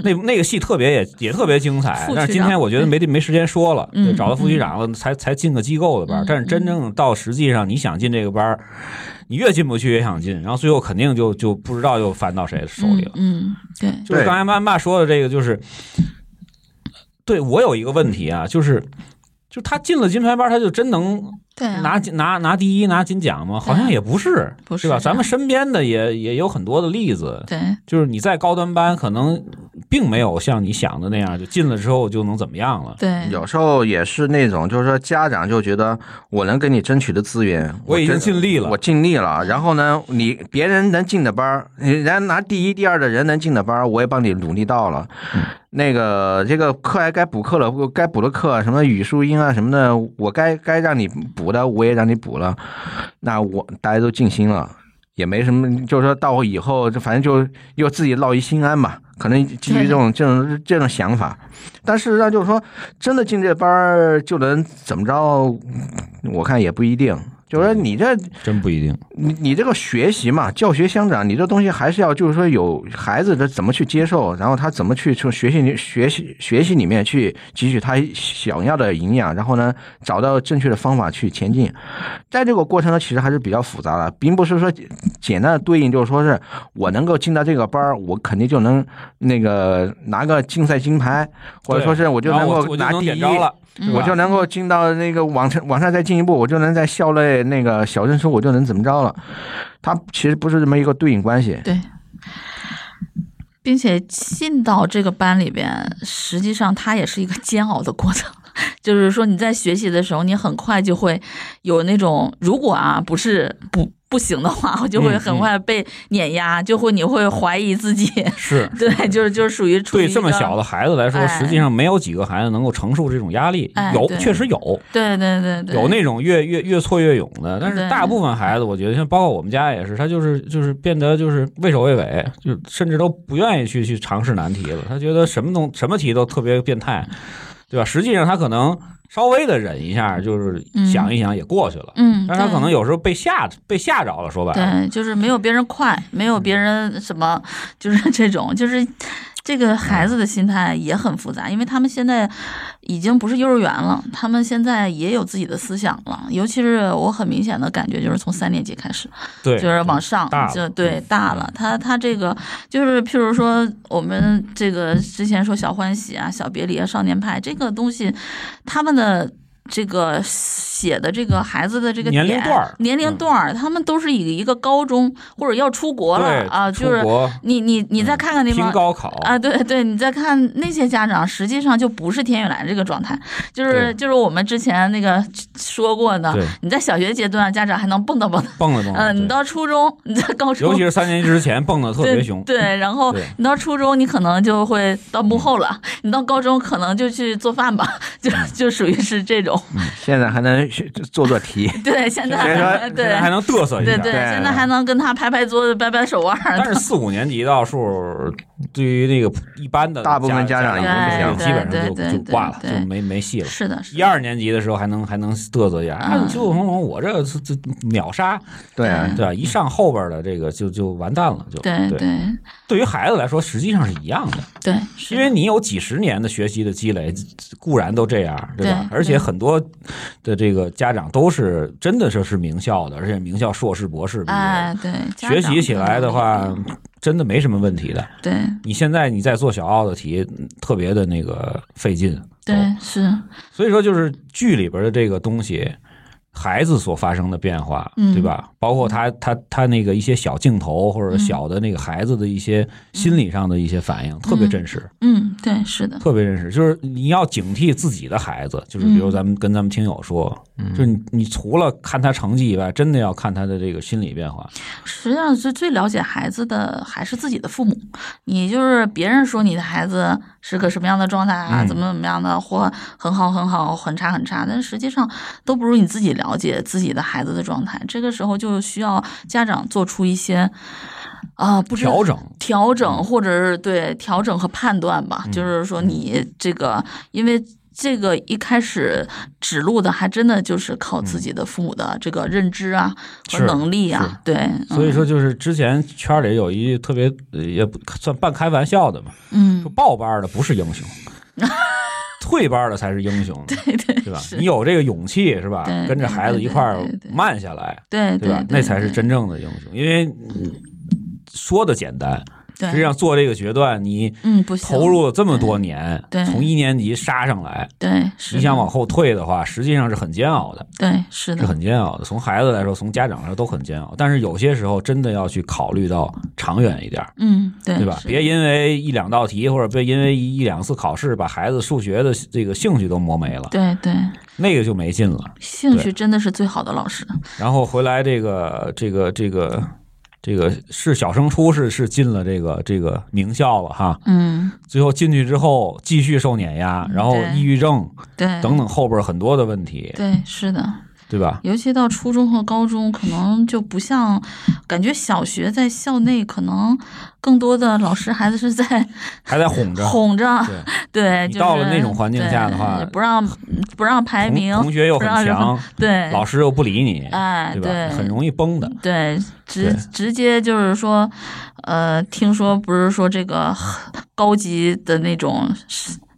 那那个戏特别也也特别精彩，但是今天我觉得没没时间说了，嗯对，找到副区长了才才进个机构的班但是真正到实际上你想进这个班儿，你越进不去越想进，然后最后肯定就就不知道又翻到谁手里了。嗯，对，就是刚才曼曼说的这个，就是对我有一个问题啊，就是就他进了金牌班，他就真能对啊，拿拿拿第一拿金奖吗？好像也不是，是吧咱们身边的也也有很多的例子，对，就是你在高端班可能并没有像你想的那样，就进了之后就能怎么样了。对，有时候也是那种，就是说家长就觉得我能给你争取的资源，我已经尽力了我尽力了。然后呢，你别人能进的班儿，人家拿第一、第二的人能进的班儿，我也帮你努力到了。那个这个课还该补课了，该补的课什么语数英啊什么的，我该该让你补的我也让你补了。那我大家都尽心了。也没什么，就是说到以后，就反正就又自己落一心安吧。可能基于这种这种这种想法，但事实上就是说，真的进这班儿就能怎么着？我看也不一定。就是说，你这真不一定。你你这个学习嘛，教学相长，你这东西还是要就是说有孩子的怎么去接受，然后他怎么去从学习里学习学习里面去汲取他想要的营养，然后呢找到正确的方法去前进。在这个过程呢，其实还是比较复杂的，并不是说简单的对应，就是说是我能够进到这个班儿，我肯定就能那个拿个竞赛金牌，或者说是我就能够拿第一我就能够进到那个往上往上再进一步，我就能在校内那个小升初，我就能怎么着了。它其实不是这么一个对应关系。对，并且进到这个班里边，实际上它也是一个煎熬的过程。就是说你在学习的时候，你很快就会有那种，如果啊不是不不行的话，我 就会很快被碾压，就会你会怀疑自己。是 对，就是就是属于对这么小的孩子来说，哎实际上没有几个孩子能够承受这种压力。有，确实有，对对对对，有那种越越越挫越勇的，但是大部分孩子，我觉得像包括我们家也是，他就是就是变得就是畏首畏尾，就甚至都不愿意去去尝试难题了。他觉得什么东什么题都特别变态，对吧？实际上他可能稍微的忍一下，就是想一想也过去了。嗯，但是他可能有时候被吓被吓着了，说白了，对，就是没有别人快，没有别人什么，就是这种，就是这个孩子的心态也很复杂，因为他们现在已经不是幼儿园了，他们现在也有自己的思想了。尤其是我很明显的感觉，就是从三年级开始，对，就是往上就对大了。他他这个就是譬如说我们这个之前说小欢喜啊、小别离啊、少年派这个东西，他们的。这个写的这个孩子的这个年龄段年龄段儿，他们都是以一个高中或者要出国了啊，就是你你你再看看那拼帮高考啊，对对，你再看那些家长，实际上就不是天宇蓝这个状态，就是就是我们之前那个说过的，你在小学阶段，家长还能蹦跶蹦跶，蹦跶蹦了。嗯，你到初中，你在高中，尤其是三年级之前蹦的特别凶，对，然后你到初中，你可能就会到幕后了；你到高中，可能就去做饭吧，就就属于是这种。现在还能学做做题，对，现在所以说还对。还能嘚瑟一下。对对，现在还能跟他拍拍桌子、掰掰手腕儿。但是四五年级到数，对于那个一般的大部分家长已经不行，基本上就就挂了，就没没戏了。是的，是一，二年级的时候还能还能嘚瑟一下，啊，嗯。你九九我这这这秒杀，对。啊，对吧？一上后边的这个就就完蛋了，就对。对。对。对于孩子来说，实际上是一样的，对，因为你有几十年的学习的积累，固然都这样，对吧？而且很多的这个家长都是真的是是名校的，而且名校硕士、博士毕业，哎，对，学习起来的话，真的没什么问题的。对你现在你在做小奥的题，特别的那个费劲。对是，所以说就是剧里边的这个东西，孩子所发生的变化，嗯。对吧？包括他他他那个一些小镜头或者小的那个孩子的一些心理上的一些反应，特别真实，嗯，对，是的，特别真实。就是你要警惕自己的孩子，就是比如咱们跟咱们听友说，就是你你除了看他成绩以外，真的要看他的这个心理变化。实际上是最了解孩子的还是自己的父母。你就是别人说你的孩子是个什么样的状态啊，嗯。怎么怎么样的，或很好很好，很差很差，但实际上都不如你自己了解自己的孩子的状态。这个时候就需要家长做出一些。啊，不知调整调整，或者是对调整和判断吧。嗯就是说，你这个，因为这个一开始指路的，还真的就是靠自己的父母的这个认知啊和能力啊。对，所以说，就是之前圈里有一特别呃也不算半开玩笑的嘛，嗯，说报班的不是英雄，退班的才是英雄，对对对吧？你有这个勇气是吧？跟着孩子一块儿慢下来，对对吧？那才是真正的英雄，因为嗯说的简单，对实际上做这个决断，你嗯不投入了这么多年，从一年级杀上来，你想往后退的话，实际上是很煎熬的，对是是的，很煎熬的。从孩子来说，从家长来说都很煎熬。但是有些时候真的要去考虑到长远一点儿，嗯对对吧？别因为一两道题或者别因为一一两次考试，把孩子数学的这个兴趣都磨没了，对对，那个就没劲了。兴趣真的是最好的老师。然后回来这个这个这个这个是小升初是是进了这个这个名校了哈，嗯，最后进去之后继续受碾压，然后抑郁症对，等等后边很多的问题，对是的。对吧？尤其到初中和高中，可能就不像，感觉小学在校内可能更多的老师孩子是在还在哄着。哄着，对，对，就是到了那种环境下的话对不让不让排名，同同学又很强，对，老师又不理你，哎对吧？对很容易崩的。对，直对直接就是说，呃，听说不是说这个高级的那种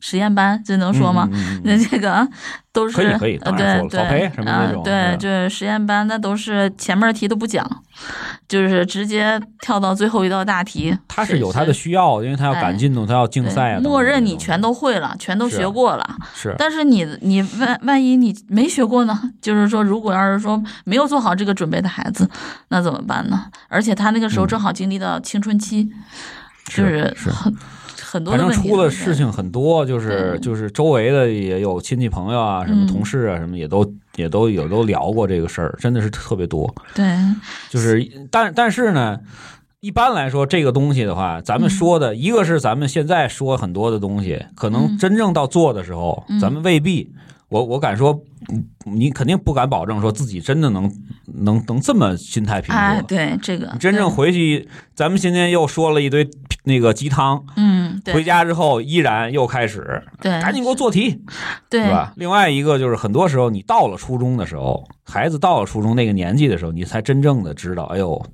实实验班，这能说吗？那这个都是可以可以呃当然对对啊什么那种对，就是实验班，那都是前面题都不讲，就是直接跳到最后一道大题。他是有他的需要，因为他要赶进度，他要竞赛默认你全都会了，全都学过了。是，但是你你万万一你没学过呢？就是说，如果要是说没有做好这个准备的孩子，那怎么办呢？而且他那个时候正好经历到青春期，就是是很很多反正。出的事情很多，就是就是周围的也有亲戚朋友啊，什么嗯同事啊，什么也都也都也都聊过这个事儿，真的是特别多。对就是但但是呢。一般来说，这个东西的话，咱们说的、一个是咱们现在说很多的东西，可能嗯真正到做的时候，嗯咱们未必。我我敢说，嗯你肯定不敢保证说自己真的能能能这么心态平和。哎，对这个你真正回去，咱们今天又说了一堆那个鸡汤，嗯对。回家之后依然又开始对，赶紧给我做题，对。是吧？另外一个就是很多时候你到了初中的时候，孩子到了初中那个年纪的时候，你才真正的知道，哎呦，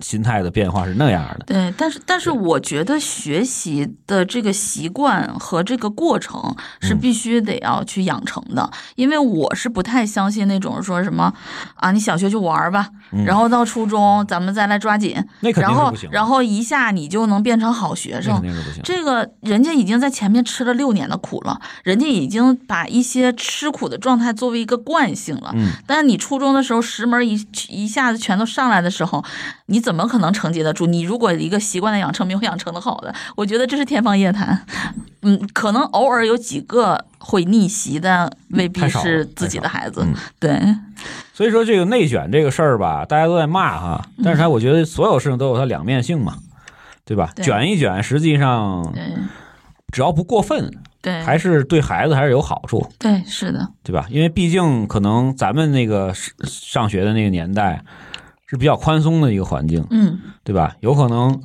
心态的变化是那样的。对，但是但是我觉得学习的这个习惯和这个过程是嗯必须得要去养成的，因为我是不太相信那种说什么啊，你小学就玩儿吧，然后到初中咱们再来抓紧，嗯那肯然后定不行的，然后一下你就能变成好学那生。这个人家已经在前面吃了六年的苦了，人家已经把一些吃苦的状态作为一个惯性了。嗯，但是你初中的时候十门一一下子全都上来的时候，你怎么可能承接得住？你如果一个习惯的养成没有养成的好的，我觉得这是天方夜谭。嗯，可能偶尔有几个会逆袭，但未必是自己的孩子嗯。对，所以说这个内卷这个事儿吧，大家都在骂哈，但是它我觉得所有事情都有它两面性嘛，对吧？对卷一卷，实际上对，只要不过分，对，还是对孩子还是有好处，对，是的，对吧？因为毕竟可能咱们那个上上学的那个年代是比较宽松的一个环境，嗯，对吧？有可能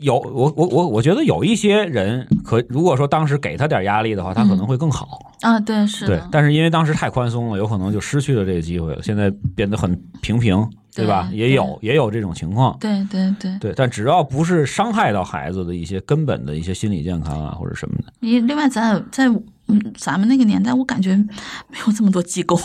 有我我我我觉得有一些人可如果说当时给他点压力的话，他可能会更好。啊，对，是，，对但是因为当时太宽松了，有可能就失去了这个机会了。现在变得很平平，对吧？对也有也有这种情况。对对对。对，但只要不是伤害到孩子的一些根本的一些心理健康啊，或者什么的，你另外在在嗯咱们那个年代，我感觉没有这么多机构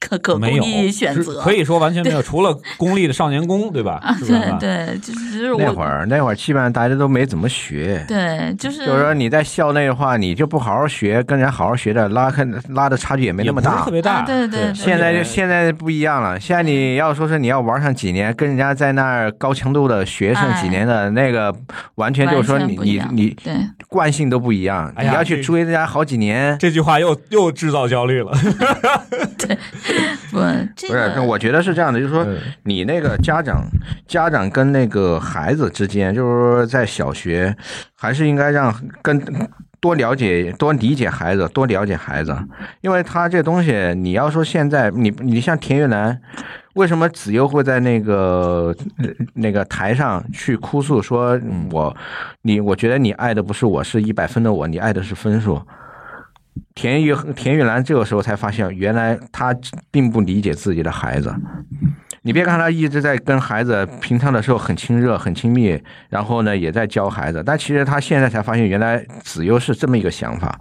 可可供没有选择，可以说完全没有，除了公立的少年宫，对吧？啊，是吧对对，就是我那会儿那会儿基本上大家都没怎么学。对，就是就是说你在校内的话，你就不好好学，跟人好好学的，拉开拉的差距也没那么大特。别大。啊对对对现在就现在不一样了，现在你要说是你要玩上几年，跟人家在那儿高强度的学上几年的那个，完全就是说你你你对惯性都不一样，哎呀你要去追人家好几年。这句话又又制造焦虑了。不这不是，个我觉得是这样的，就是说嗯你那个家长家长跟那个孩子之间，就是说在小学还是应该让跟多了解、多理解孩子，多了解孩子，因为他这东西，你要说现在你你像田玉兰，为什么子悠会在那个呃那个台上去哭诉说我你我觉得你爱的不是我，是一百分的我，你爱的是分数。田玉田玉兰这个时候才发现，原来他并不理解自己的孩子。你别看他一直在跟孩子平常的时候很亲热、很亲密，然后呢也在教孩子，但其实他现在才发现，原来子悠是这么一个想法。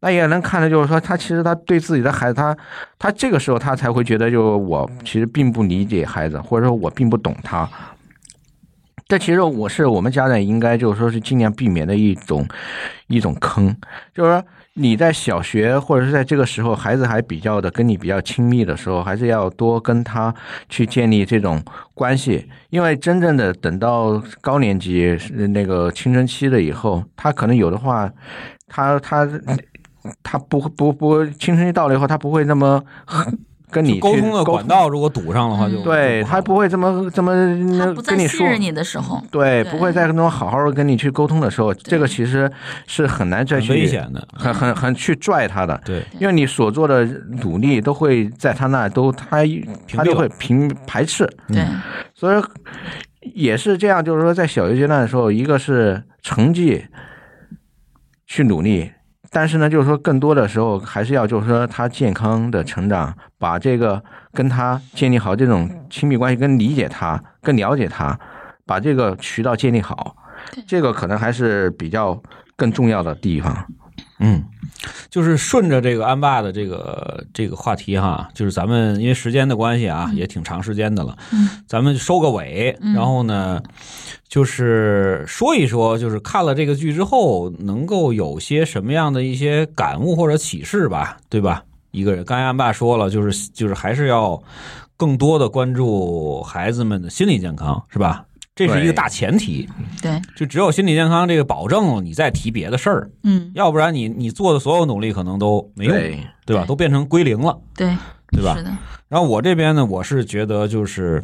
那也能看的就是说，他其实他对自己的孩子，他他这个时候他才会觉得，就我其实并不理解孩子，或者说我并不懂他。这其实我是我们家长应该就是说是尽量避免的一种一种坑，就是说你在小学或者是在这个时候，孩子还比较的跟你比较亲密的时候，还是要多跟他去建立这种关系，因为真正的等到高年级那个青春期了以后，他可能有的话，他他他不不不青春期到了以后，他不会那么 跟你沟通的管道如果堵上的话，就嗯对他不会这么这么他不再跟你说。信任你的时候，对，对不会在那种好好的跟你去沟通的时候，这个其实是很难再很去危险的。很很很去拽他的，对，因为你所做的努力都会在他那都他他就会平排斥，对所以也是这样，就是说在小学阶段的时候，一个是成绩去努力，但是呢，就是说更多的时候还是要就是说他健康的成长，把这个跟他建立好这种亲密关系，跟理解他，更了解他，把这个渠道建立好，这个可能还是比较更重要的地方。嗯，就是顺着这个安爸的这个这个话题哈，就是咱们因为时间的关系啊，也挺长时间的了，嗯咱们收个尾，嗯然后呢，就是说一说，就是看了这个剧之后，能够有些什么样的一些感悟或者启示吧，对吧？一个人，刚才安爸说了，就是就是还是要更多的关注孩子们的心理健康，是吧？这是一个大前提，对，就只有心理健康这个保证了，你再提别的事儿，嗯要不然你你做的所有努力可能都没用，对对吧？都变成归零了，对对吧是？的，然后我这边呢，我是觉得就是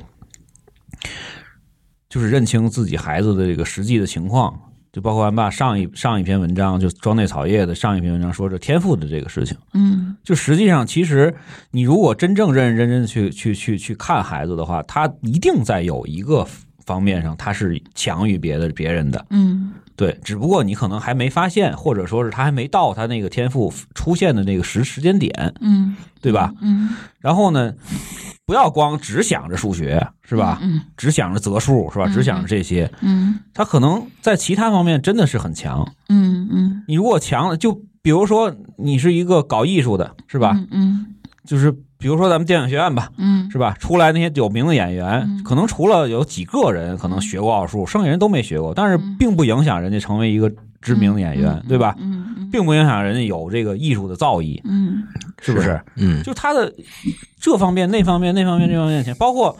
就是认清自己孩子的这个实际的情况，就包括俺爸上一上一篇文章，就庄内草叶的上一篇文章说这天赋的这个事情，嗯就实际上其实你如果真正认认真真地去去去去看孩子的话，他一定在有一个方面上他是强于别的别人的，嗯对，只不过你可能还没发现，或者说是他还没到他那个天赋出现的那个时时间点，嗯，对吧？嗯，然后呢，不要光只想着数学，是吧？嗯只想着择数，是吧？嗯只想着这些，嗯他可能在其他方面真的是很强。嗯嗯，你如果强了，就比如说你是一个搞艺术的，是吧？嗯嗯就是比如说咱们电影学院吧，嗯，是吧？出来那些有名的演员，嗯。可能除了有几个人可能学过奥数，剩下人都没学过，但是并不影响人家成为一个知名的演员，对吧？嗯嗯并不影响人家有这个艺术的造诣，嗯。是不是？嗯，就他的这方面、那方面、那方面、这方面，包括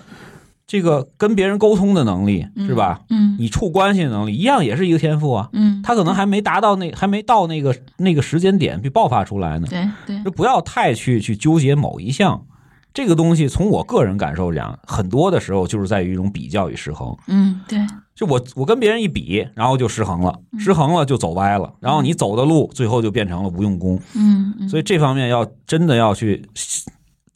这个跟别人沟通的能力，是吧？嗯你处关系的能力一样，也是一个天赋啊。嗯，他可能还没达到那，还没到那个那个时间点去爆发出来呢。对对就不要太去去纠结某一项。这个东西从我个人感受讲，很多的时候就是在于一种比较与失衡。嗯对就我我跟别人一比，然后就失衡了，嗯失衡了就走歪了，然后你走的路最后就变成了无用功。嗯嗯，所以这方面要真的要去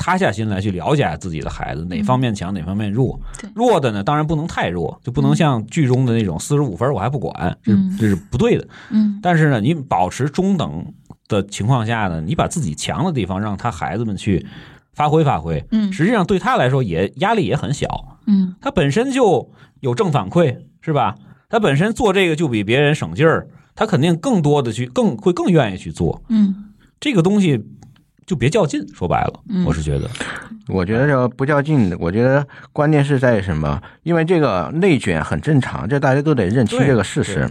塌下心来去了解自己的孩子哪方面强哪方面弱。弱的呢，当然不能太弱，就不能像剧中的那种四十五分我还不管，这是不对的。嗯但是呢，你保持中等的情况下呢，你把自己强的地方让他孩子们去发挥发挥，嗯实际上对他来说也压力也很小，嗯他本身就有正反馈，是吧？他本身做这个就比别人省劲儿，他肯定更多的去更会更愿意去做嗯这个东西。就别较劲，说白了，嗯我是觉得，我觉得这不较劲，我觉得关键是在于什么？因为这个内卷很正常，这大家都得认清这个事实。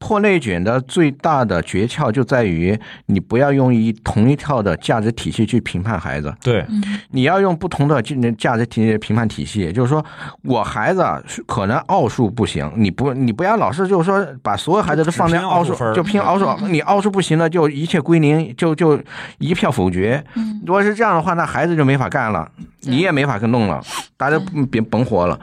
嗯破内卷的最大的诀窍就在于你不要用一同一套的价值体系去评判孩子，对，嗯你要用不同的价值体评判体系。就是说我孩子可能奥数不行，你不你不要老是就是说把所有孩子都放在奥奥数数分儿就拼奥数，你奥数不行了就一切归零，就就一票否决。嗯如果是这样的话，那孩子就没法干了，你也没法跟弄了，大家别甭活了。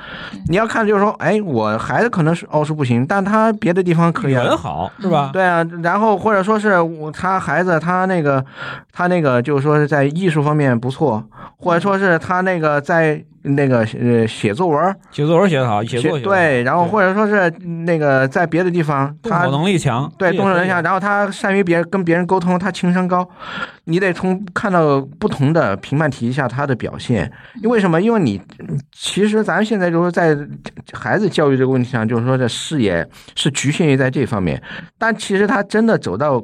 你要看就是说，哎，我孩子可能是奥数不行，但他别的地方可以啊。人好是吧？对啊，然后或者说是我他孩子他那个他那个就是说是在艺术方面不错，或者说是他那个在那个呃写作文写作文写得好，写作对，然后或者说是那个在别的地方他动手能力强，对动手能力强，然后他善于别人跟别人沟通，他情商高，你得从看到不同的评判体系下他的表现。因为什么？因为你其实咱现在就是在孩子教育这个问题上，就是说这视野是局限于在这方面，但其实他真的走到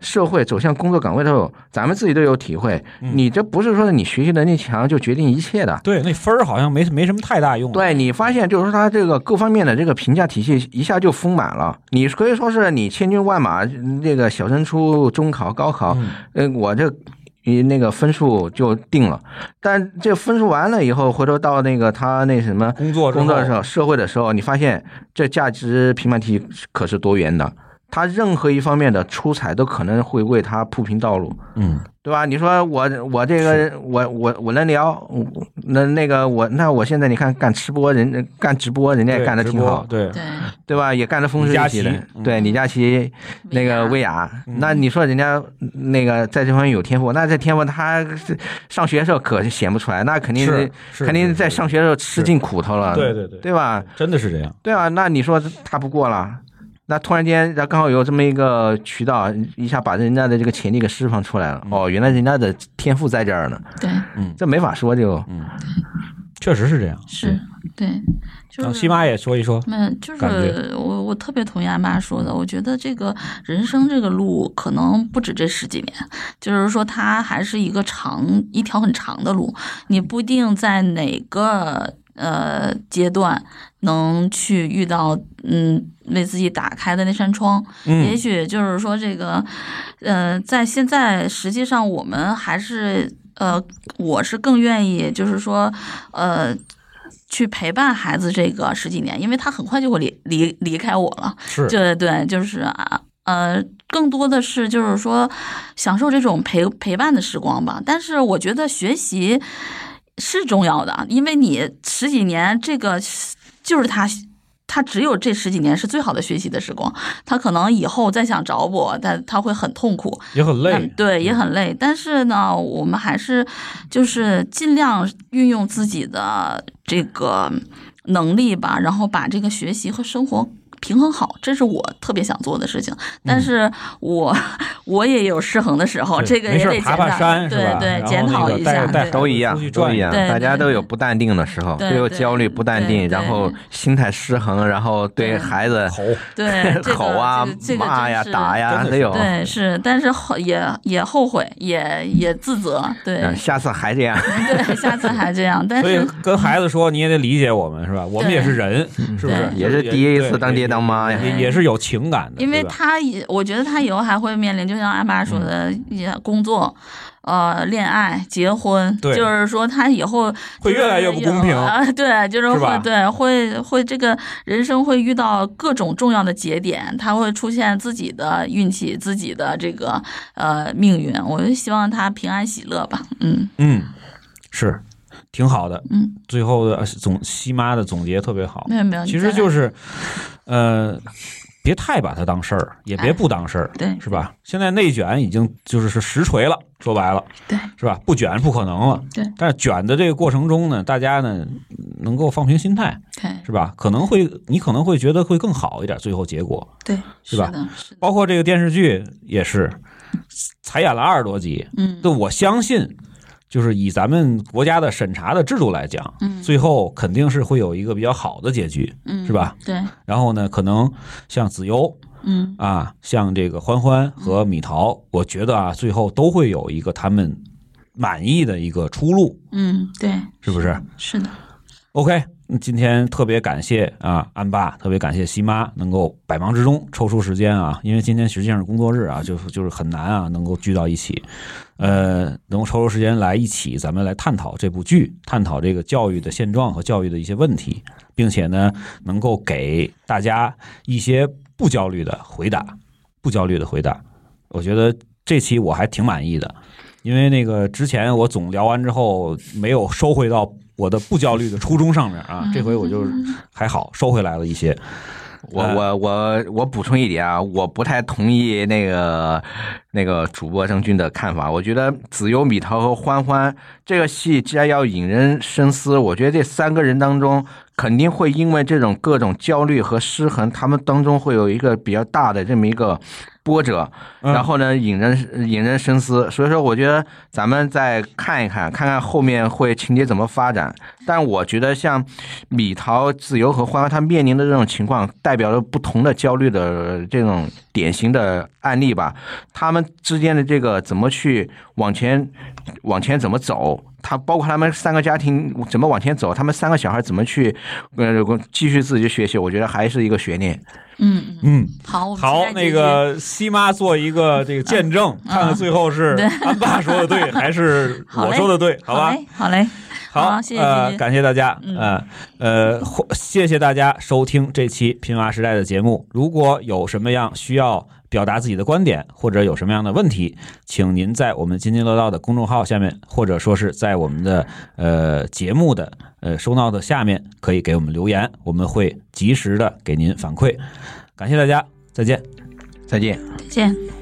社会、走向工作岗位的时候，咱们自己都有体会。嗯你这不是说你学习能力强就决定一切的。对那分儿好像没没什么太大用。对你发现，就是说他这个各方面的这个评价体系一下就丰满了。你可以说是你千军万马，那个小升初、中考、高考，嗯呃，我这。你那个分数就定了，但这分数完了以后，回头到那个他那什么工作工作的时候，社会的时候，你发现这价值评判体可是多元的，他任何一方面的出彩都可能会为他铺平道路。嗯，对吧？你说我我这个我我我能聊，那那个我那我现在你看干吃播人干直播，人家也干的挺好，对，对对吧？也干的风生水起的李佳琦。嗯对，李佳琦那个薇娅，嗯那你说人家那个在这方面有天赋，那这天赋他上学的时候可是显不出来，那肯定是是肯定在上学的时候吃尽苦头了，对对对，对吧？真的是这样。对啊，那你说他不过了？那突然间，然后刚好有这么一个渠道，一下把人家的这个潜力给释放出来了。哦，原来人家的天赋在这儿呢，对嗯这没法说就。嗯，确实是这样。是，对，就是让西妈也说一说。嗯，就是我我特别同意阿妈说的，我觉得这个人生这个路可能不止这十几年，就是说它还是一个长一条很长的路，你不一定在哪个呃阶段能去遇到嗯为自己打开的那扇窗，也嗯，许就是说这个，呃，在现在实际上我们还是呃，我是更愿意就是说，呃。去陪伴孩子这个十几年，因为他很快就会离离离开我了。是对对，就是啊，呃，更多的是就是说享受这种陪陪伴的时光吧。但是我觉得学习是重要的，因为你十几年这个就是他。他只有这十几年是最好的学习的时光，他可能以后再想找我，但他会很痛苦，也很累嗯。对，也很累。但是呢，我们还是就是尽量运用自己的这个能力吧，然后把这个学习和生活。平衡好，这是我特别想做的事情。但是我我也有失衡的时候，这个也得爬爬山，对对，检讨一下，都一样，都一样，大家都有不淡定的时候，都有焦虑、不淡定，然后心态失衡，然后对孩子吼，对 吼啊、骂呀、打呀都有。对，是，但是后也也后悔，也也自责。对，下次还这样。对，下次还这样。但是跟孩子说，你也得理解我们，是吧？我们也是人，是不是？也是第一次当爹。当妈呀，也也是有情感的，因为他也，我觉得他以后还会面临，就像阿妈说的，也工作，呃，恋爱、结婚，就是说他以后会越来越不公平啊，对，就是会，对，会会这个人生会遇到各种重要的节点，他会出现自己的运气，自己的这个呃命运，我就希望他平安喜乐吧，嗯。嗯，是。挺好的，嗯，最后的总西妈的总结特别好，没有没有，其实就是，呃，别太把它当事儿，也别不当事儿，对，是吧？现在内卷已经就是是实锤了，说白了，对，是吧？不卷不可能了，对。但是卷的这个过程中呢，大家呢能够放平心态，对，是吧？可能会你可能会觉得会更好一点，最后结果，对，是吧？是包括这个电视剧也是，才演了二十多集，嗯，对，我相信。就是以咱们国家的审查的制度来讲，嗯，最后肯定是会有一个比较好的结局，嗯，是吧？对。然后呢，可能像子悠，嗯啊，像这个欢欢和米桃，我觉得啊，最后都会有一个他们满意的一个出路，嗯，对，是不是？是的。OK。今天特别感谢啊，安爸，特别感谢西妈能够百忙之中抽出时间啊，因为今天实际上是工作日啊，就是就是很难啊，能够聚到一起，呃，能够抽出时间来一起，咱们来探讨这部剧，探讨这个教育的现状和教育的一些问题，并且呢，能够给大家一些不焦虑的回答，不焦虑的回答。我觉得这期我还挺满意的，因为那个之前我总聊完之后没有收回到。我的不焦虑的初衷上面啊，这回我就还好收回来了一些。我我我我补充一点啊，我不太同意那个那个主播郑钧的看法。我觉得子悠、米桃和欢欢这个戏，既然要引人深思，我觉得这三个人当中肯定会因为这种各种焦虑和失衡，他们当中会有一个比较大的这么一个。波折，然后呢，引人引人深思。所以说，我觉得咱们再看一看，看看后面会情节怎么发展。但我觉得，像米桃、自由和欢欢，他面临的这种情况，代表了不同的焦虑的这种典型的案例吧。他们之间的这个怎么去往前往前怎么走？他包括他们三个家庭怎么往前走？他们三个小孩怎么去呃继续自己学习？我觉得还是一个悬念。嗯嗯，好好，那个西妈做一个这个见证，看看最后是 安爸说的对 还是我说的对，好吧？好嘞，好，谢谢，感谢大家，嗯。呃，谢谢大家收听这期《拼娃时代》的节目。如果有什么样需要表达自己的观点，或者有什么样的问题，请您在我们津津乐道的公众号下面，或者说是在我们的呃节目的。呃，收到的下面可以给我们留言，我们会及时的给您反馈。感谢大家，再见，再见，再见。